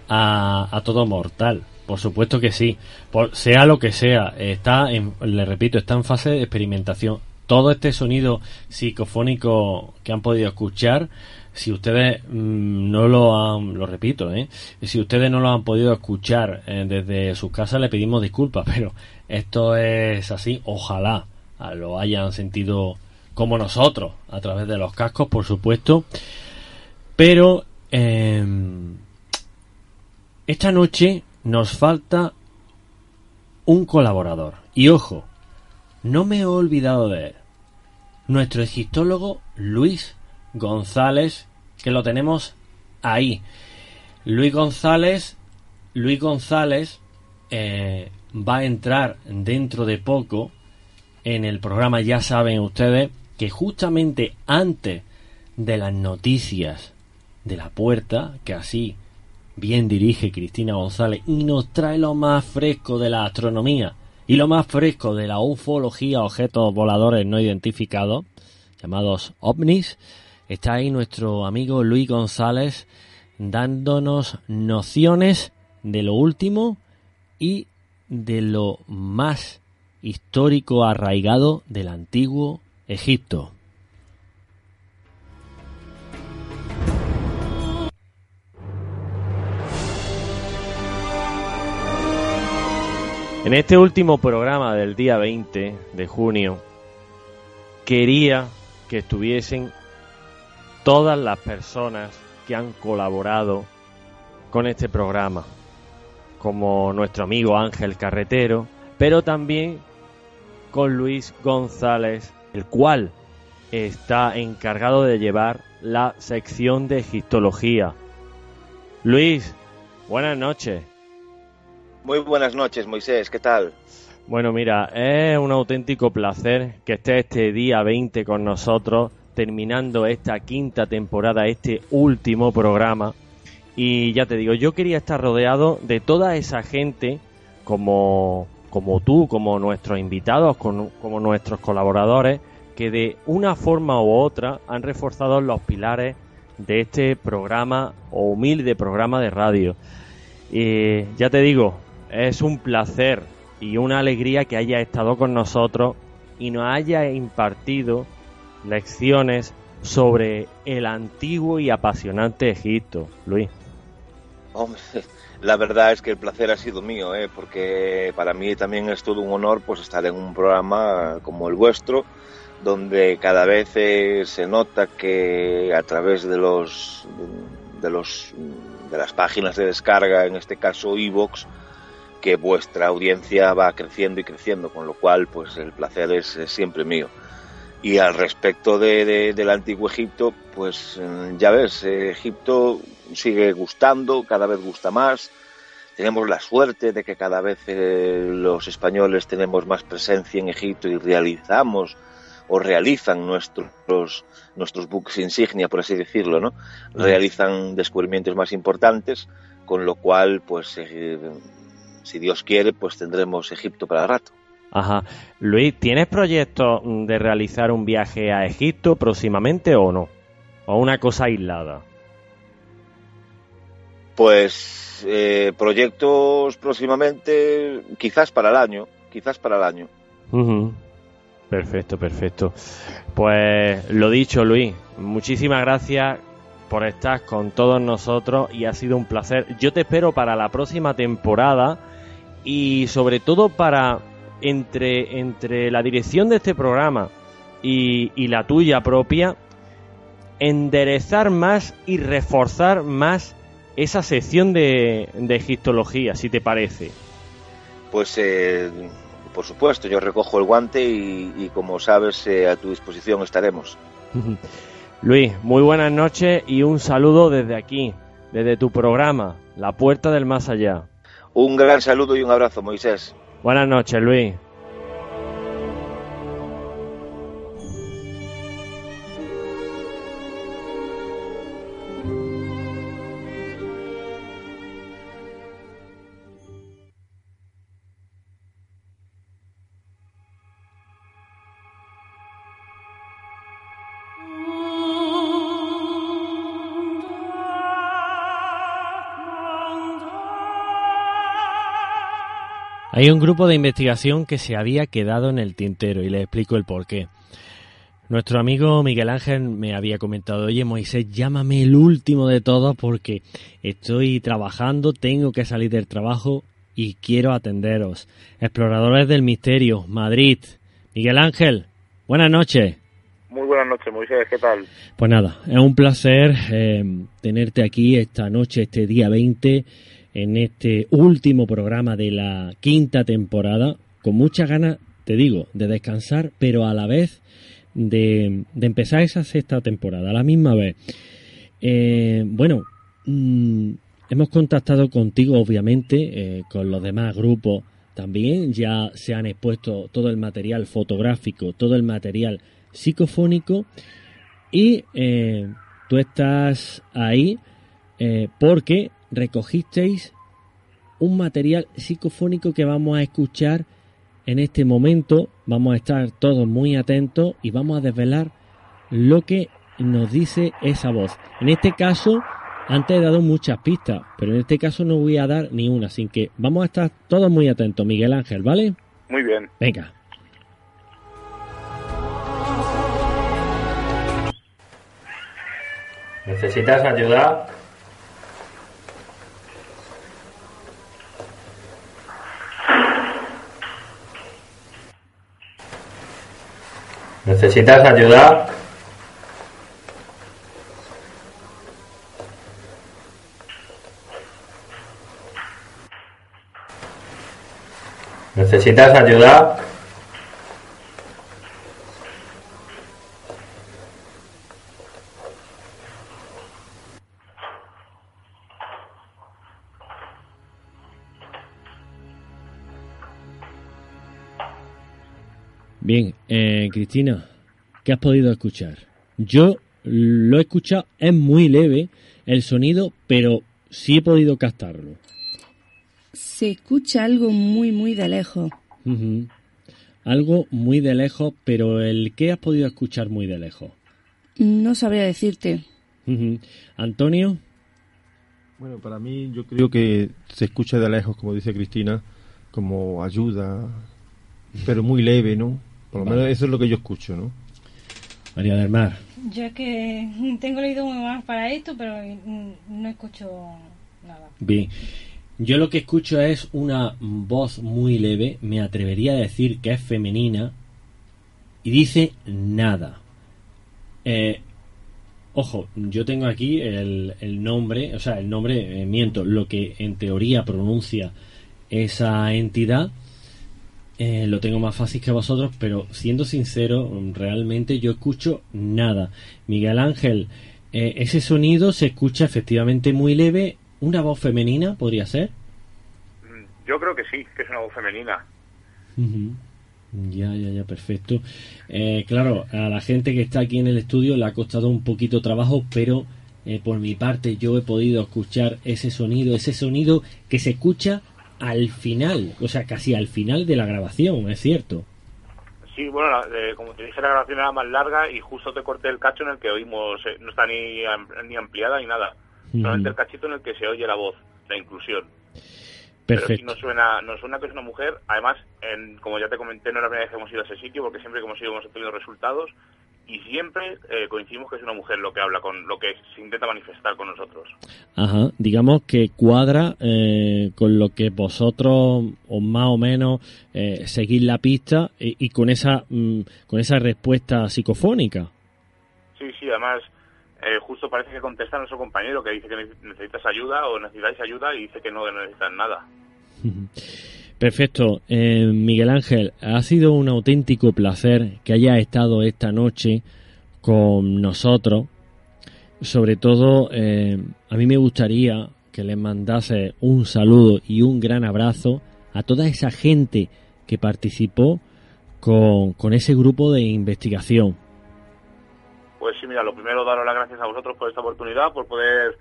a, a todo mortal. por supuesto que sí. Por, sea lo que sea, está en, le repito, está en fase de experimentación. Todo este sonido psicofónico que han podido escuchar, si ustedes mm, no lo han, lo repito, ¿eh? si ustedes no lo han podido escuchar eh, desde sus casas, le pedimos disculpas, pero esto es así. Ojalá ah, lo hayan sentido como nosotros, a través de los cascos, por supuesto. Pero em, esta noche nos falta un colaborador. Y ojo, no me he olvidado de él. Nuestro egiptólogo Luis González, que lo tenemos ahí. Luis González, Luis González eh, va a entrar dentro de poco en el programa, ya saben ustedes, que justamente antes de las noticias de la puerta, que así bien dirige Cristina González y nos trae lo más fresco de la astronomía y lo más fresco de la ufología, objetos voladores no identificados, llamados ovnis, está ahí nuestro amigo Luis González dándonos nociones de lo último y de lo más histórico arraigado del antiguo Egipto. En este último programa del día 20 de junio, quería que estuviesen todas las personas que han colaborado con este programa, como nuestro amigo Ángel Carretero, pero también con Luis González, el cual está encargado de llevar la sección de egiptología. Luis, buenas noches. Muy buenas noches, Moisés, ¿qué tal? Bueno, mira, es un auténtico placer que estés este día 20 con nosotros, terminando esta quinta temporada, este último programa. Y ya te digo, yo quería estar rodeado de toda esa gente como, como tú, como nuestros invitados, como, nuestros colaboradores, que de una forma u otra han reforzado los pilares de este programa o humilde programa de radio. Y ya te digo, es un placer y una alegría que haya estado con nosotros y nos haya impartido lecciones sobre el antiguo y apasionante Egipto, Luis. Hombre, la verdad es que el placer ha sido mío, ¿eh? porque para mí también es todo un honor pues estar en un programa como el vuestro, donde cada vez se nota que a través de los de los de las páginas de descarga, en este caso iVoox, que vuestra audiencia va creciendo y creciendo, con lo cual pues el placer es siempre mío. Y al respecto de, de, del antiguo Egipto, pues ya ves, eh, Egipto sigue gustando, cada vez gusta más. Tenemos la suerte de que cada vez eh, los españoles tenemos más presencia en Egipto y realizamos o realizan nuestros nuestros buques insignia, por así decirlo, ¿no? Realizan descubrimientos más importantes, con lo cual, pues, eh, si Dios quiere, pues tendremos Egipto para rato. Ajá. Luis, ¿tienes proyectos de realizar un viaje a Egipto próximamente o no? ¿O una cosa aislada? Pues eh, proyectos próximamente, quizás para el año, quizás para el año. Perfecto, perfecto. Pues lo dicho, Luis, muchísimas gracias por estar con todos nosotros y ha sido un placer. Yo te espero para la próxima temporada y sobre todo para entre, entre la dirección de este programa y, y la tuya propia, enderezar más y reforzar más esa sección de, de egiptología, si te parece. Pues eh, por supuesto, yo recojo el guante y, y como sabes, eh, a tu disposición estaremos. Luis, muy buenas noches y un saludo desde aquí, desde tu programa, La Puerta del Más Allá. Un gran saludo y un abrazo, Moisés. Buenas noches, Luis. Hay un grupo de investigación que se había quedado en el tintero y les explico el porqué. Nuestro amigo Miguel Ángel me había comentado, oye Moisés, llámame el último de todos porque estoy trabajando, tengo que salir del trabajo y quiero atenderos. Exploradores del Misterio, Madrid. Miguel Ángel, buenas noches. Muy buenas noches, Moisés, ¿qué tal? Pues nada, es un placer eh, tenerte aquí esta noche, este día 20, en este último programa de la quinta temporada, con muchas ganas, te digo, de descansar, pero a la vez de, empezar esa sexta temporada, a la misma vez. Eh, bueno, mm, hemos contactado contigo, obviamente, eh, con los demás grupos también, ya se han expuesto todo el material fotográfico, todo el material psicofónico. Y eh, tú estás ahí porque recogisteis un material psicofónico que vamos a escuchar en este momento. Vamos a estar todos muy atentos y vamos a desvelar lo que nos dice esa voz. En este caso, antes he dado muchas pistas, pero en este caso no voy a dar ni una, así que vamos a estar todos muy atentos, Miguel Ángel, ¿vale? Muy bien. Venga. ¿Necesitas ayuda? ¿Necesitas ayuda? ¿Necesitas ayuda? Bien, eh, Cristina, ¿qué has podido escuchar? Yo lo he escuchado, es muy leve el sonido, pero sí he podido captarlo. Se escucha algo muy, muy de lejos. Algo muy de lejos, pero el que has podido escuchar muy de lejos. No sabría decirte. Antonio, Bueno, para mí yo creo que se escucha de lejos, como dice Cristina, como ayuda, pero muy leve, ¿no? Por lo Vale. menos eso es lo que yo escucho, ¿no? María del Mar. Yo es que tengo el oído muy mal para esto, pero mm, no escucho nada. Bien. Yo lo que escucho es una voz muy leve, me atrevería a decir que es femenina, y dice nada. Eh, ojo, yo tengo aquí el, el nombre, o sea, el nombre, eh, miento, lo que en teoría pronuncia esa entidad, eh, lo tengo más fácil que vosotros, pero siendo sincero, realmente yo escucho nada. Miguel Ángel, eh, ese sonido se escucha efectivamente muy leve. ¿Una voz femenina podría ser? Yo creo que sí, que es una voz femenina. Ya, ya, ya, perfecto. Eh, claro, a la gente que está aquí en el estudio le ha costado un poquito trabajo, pero eh, por mi parte yo he podido escuchar ese sonido, ese sonido que se escucha al final, o sea, casi al final de la grabación, es cierto. Sí, bueno, eh, como te dije, la grabación era más larga y justo te corté el cacho en el que oímos, eh, no está ni, ni ampliada ni nada. Solamente el cachito en el que se oye la voz, la inclusión. Pero sí Perfecto. nos suena, nos suena que es una mujer. Además, en, como ya te comenté, no es la primera vez que hemos ido a ese sitio, porque siempre que hemos ido hemos obtenido resultados y siempre eh, coincidimos que es una mujer lo que habla con lo que se intenta manifestar con nosotros. Ajá, digamos que cuadra eh, con lo que vosotros o más o menos eh, seguís la pista y, y con esa mm, con esa respuesta psicofónica. Sí, sí, además, eh, justo parece que contesta a nuestro compañero que dice que ne- necesitas ayuda o necesitáis ayuda y dice que no necesitan nada. Perfecto. Eh, Miguel Ángel, ha sido un auténtico placer que hayas estado esta noche con nosotros. Sobre todo, eh, a mí me gustaría que les mandase un saludo y un gran abrazo a toda esa gente que participó con, con ese grupo de investigación. Pues sí, mira, lo primero daros las gracias a vosotros por esta oportunidad, por poder,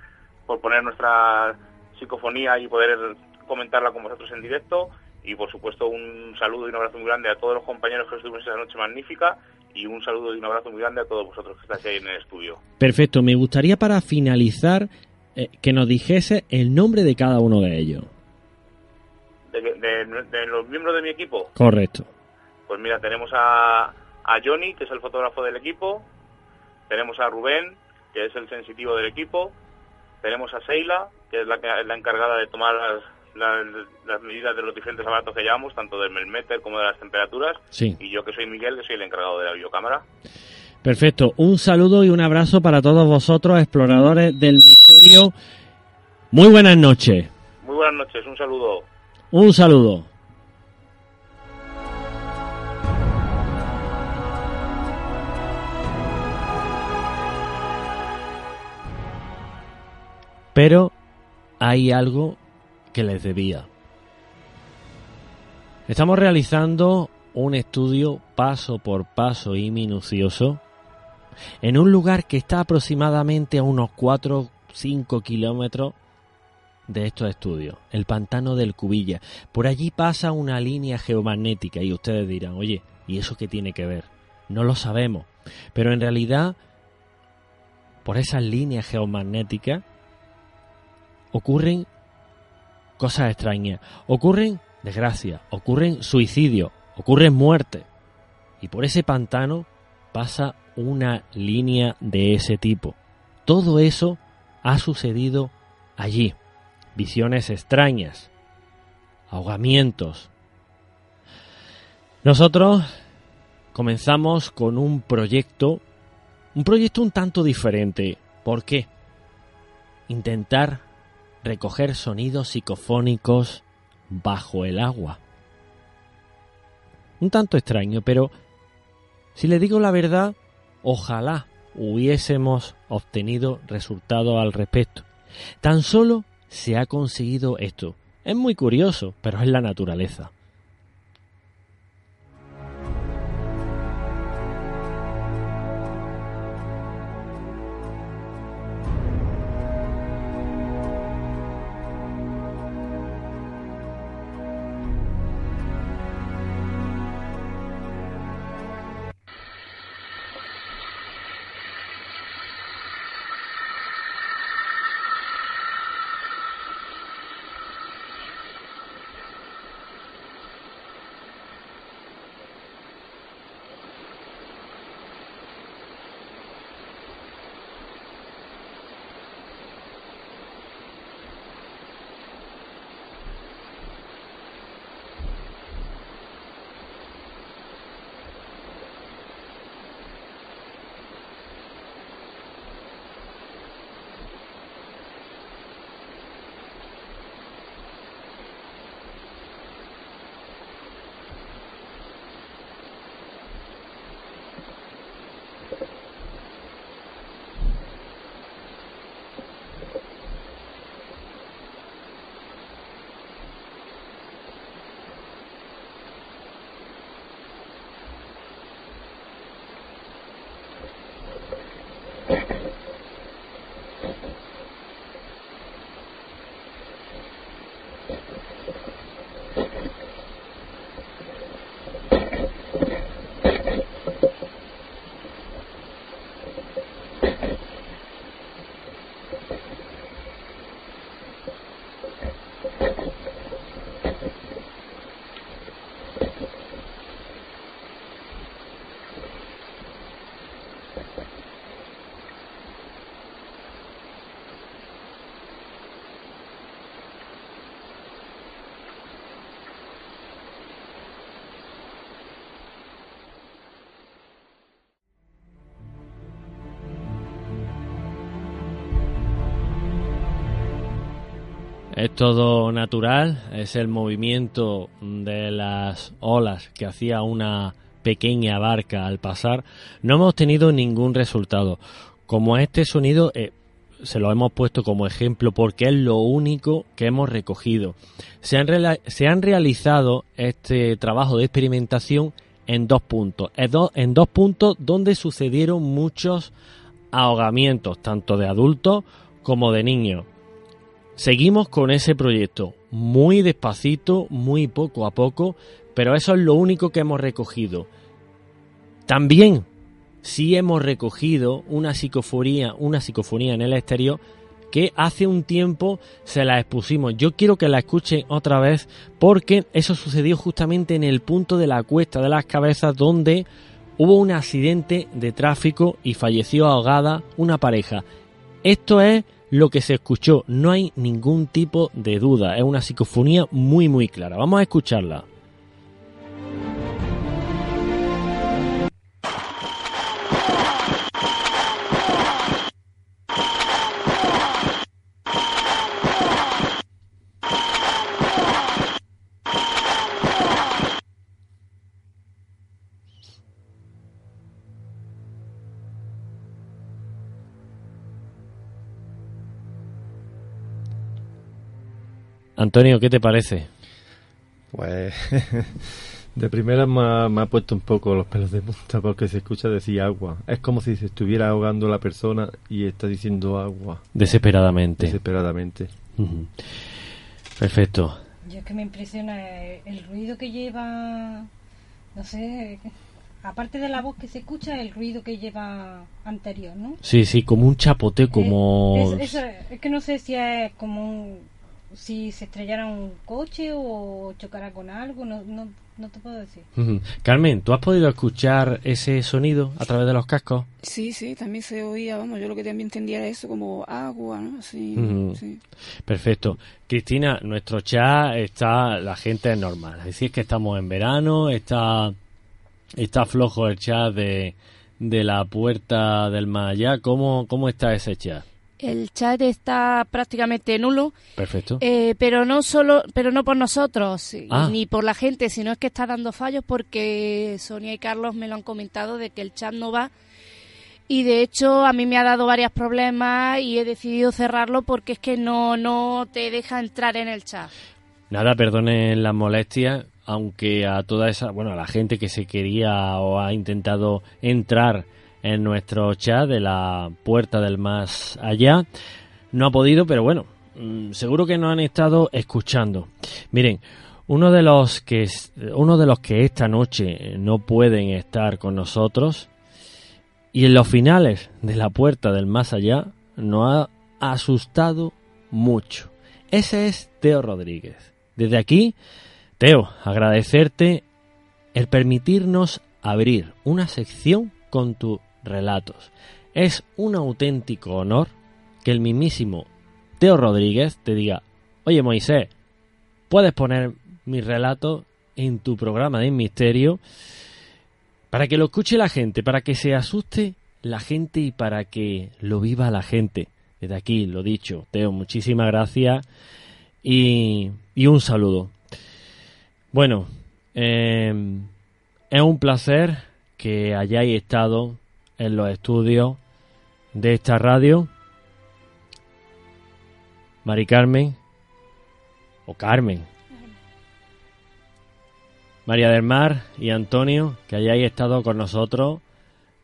por poner nuestra psicofonía y poder comentarla con vosotros en directo y por supuesto un saludo y un abrazo muy grande a todos los compañeros que estuvimos esa noche magnífica y un saludo y un abrazo muy grande a todos vosotros que estáis ahí en el estudio. Perfecto. Me gustaría para finalizar eh, que nos dijese el nombre de cada uno de ellos. de, de- de los miembros de mi equipo. Correcto. Pues mira, tenemos a, a Johnny, que es el fotógrafo del equipo, tenemos a Rubén, que es el sensitivo del equipo, tenemos a Seila, que es la, que- la encargada de tomar las, las- las medidas de los diferentes aparatos que llevamos, tanto del melmeter como de las temperaturas, Sí. y yo que soy Miguel, que soy el encargado de la videocámara. Perfecto. Un saludo y un abrazo para todos vosotros, exploradores del misterio. Muy buenas noches. Muy buenas noches, un saludo. Un saludo. Pero hay algo que les debía. Estamos realizando un estudio paso por paso y minucioso en un lugar que está aproximadamente a unos 4 o 5 kilómetros de estos estudios, el pantano del Cubilla. Por allí pasa una línea geomagnética y ustedes dirán, oye, ¿y eso qué tiene que ver? No lo sabemos, pero en realidad, por esas líneas geomagnéticas ocurren cosas extrañas, ocurren desgracias, ocurren suicidios, ocurren muertes. Y por ese pantano pasa una línea de ese tipo. Todo eso ha sucedido allí. Visiones extrañas, ahogamientos. Nosotros comenzamos con un proyecto, un proyecto un tanto diferente. ¿Por qué? Intentar recoger sonidos psicofónicos bajo el agua. Un tanto extraño, pero si le digo la verdad, ojalá hubiésemos obtenido resultados al respecto. Tan solo se ha conseguido esto. Es muy curioso, pero es la naturaleza. Es todo natural, es el movimiento de las olas que hacía una pequeña barca al pasar. No hemos tenido ningún resultado. Como este sonido eh, se lo hemos puesto como ejemplo porque es lo único que hemos recogido. Se han, realizado este trabajo de experimentación en dos puntos. En dos puntos donde sucedieron muchos ahogamientos, tanto de adultos como de niños. Seguimos con ese proyecto, muy despacito, muy poco a poco, pero eso es lo único que hemos recogido. También sí hemos recogido una psicofonía, una psicofonía en el exterior que hace un tiempo se la expusimos. Yo quiero que la escuchen otra vez porque eso sucedió justamente en el punto de la cuesta de las cabezas donde hubo un accidente de tráfico y falleció ahogada una pareja. Esto es lo que se escuchó, no hay ningún tipo de duda, es una psicofonía muy muy clara. Vamos a escucharla. Antonio, ¿qué te parece? Pues de primera me ha, me ha puesto un poco los pelos de punta porque se escucha decir agua. Es como si se estuviera ahogando la persona y está diciendo agua. Desesperadamente. Desesperadamente. Perfecto. Yo es que me impresiona el, el ruido que lleva, no sé, aparte de la voz que se escucha, el ruido que lleva anterior, ¿no? Sí, sí, como un chapoteo, como... Es, es- es que no sé si es como un, si se estrellara un coche o chocara con algo, no, no, no te puedo decir. Carmen, ¿tú has podido escuchar ese sonido a través de los cascos? Sí, sí, también se oía, vamos, yo lo que también entendía era eso como agua, ¿no? Sí, sí. Perfecto. Cristina, nuestro chat está, la gente es normal. Es decir, que estamos en verano, está, está flojo el chat de, de la puerta del más allá. ¿Cómo, ¿Cómo está ese chat? El chat está prácticamente nulo, Perfecto. eh, pero no solo, pero no por nosotros Ah. ni por la gente, sino es que está dando fallos porque Sonia y Carlos me lo han comentado de que el chat no va y de hecho a mí me ha dado varios problemas y he decidido cerrarlo porque es que no no te deja entrar en el chat. Nada, perdonen las molestias, aunque a toda esa, bueno, a la gente que se quería o ha intentado entrar en nuestro chat de la puerta del más allá, no ha podido, pero bueno, mm, seguro que nos han estado escuchando. Miren, uno de los que uno de los que esta noche no pueden estar con nosotros y en los finales de la puerta del más allá nos ha asustado mucho. Ese es Teo Rodríguez. Desde aquí, Teo, agradecerte el permitirnos abrir una sección con tus relatos. Es un auténtico honor que el mismísimo Teo Rodríguez te diga, oye Moisés, puedes poner mis relatos en tu programa de misterio para que lo escuche la gente, para que se asuste la gente y para que lo viva la gente. Desde aquí, lo dicho, Teo, muchísimas gracias y, y un saludo. Bueno, eh, es un placer que hayáis estado en los estudios de esta radio. Mari Carmen, o Carmen, María del Mar y Antonio, que hayáis estado con nosotros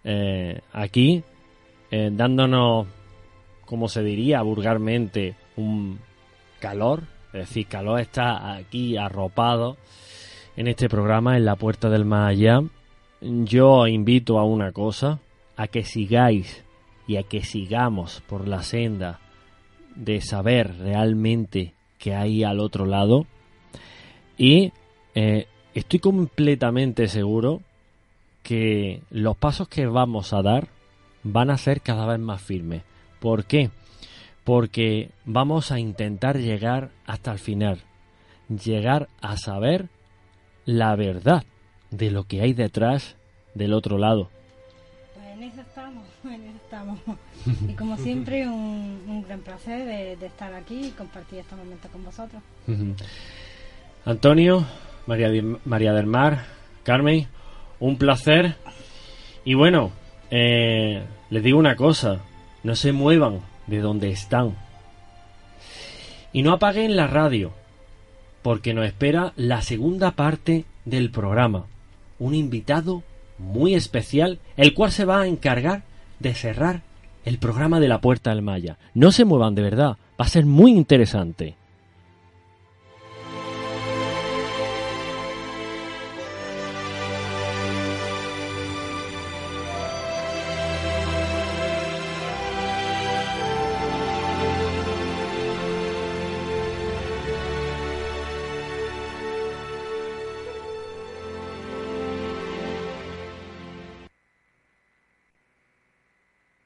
eh, aquí, eh, dándonos, como se diría vulgarmente, un calor. Es decir, calor está aquí arropado en este programa, en la puerta del más allá. Yo invito a una cosa, a que sigáis y a que sigamos por la senda de saber realmente que hay al otro lado. Y eh, estoy completamente seguro que los pasos que vamos a dar van a ser cada vez más firmes. ¿Por qué? Porque vamos a intentar llegar hasta el final, llegar a saber la verdad de lo que hay detrás del otro lado. Estamos, en estamos. Y como siempre, un, un gran placer de, estar aquí y compartir este momento con vosotros. Antonio, María, María del Mar, Carmen, un placer. Y bueno, eh, les digo una cosa, no se muevan de donde están. Y no apaguen la radio, porque nos espera la segunda parte del programa. Un invitado muy especial, el cual se va a encargar de cerrar el programa de la Puerta del Maya. No se muevan de verdad, va a ser muy interesante.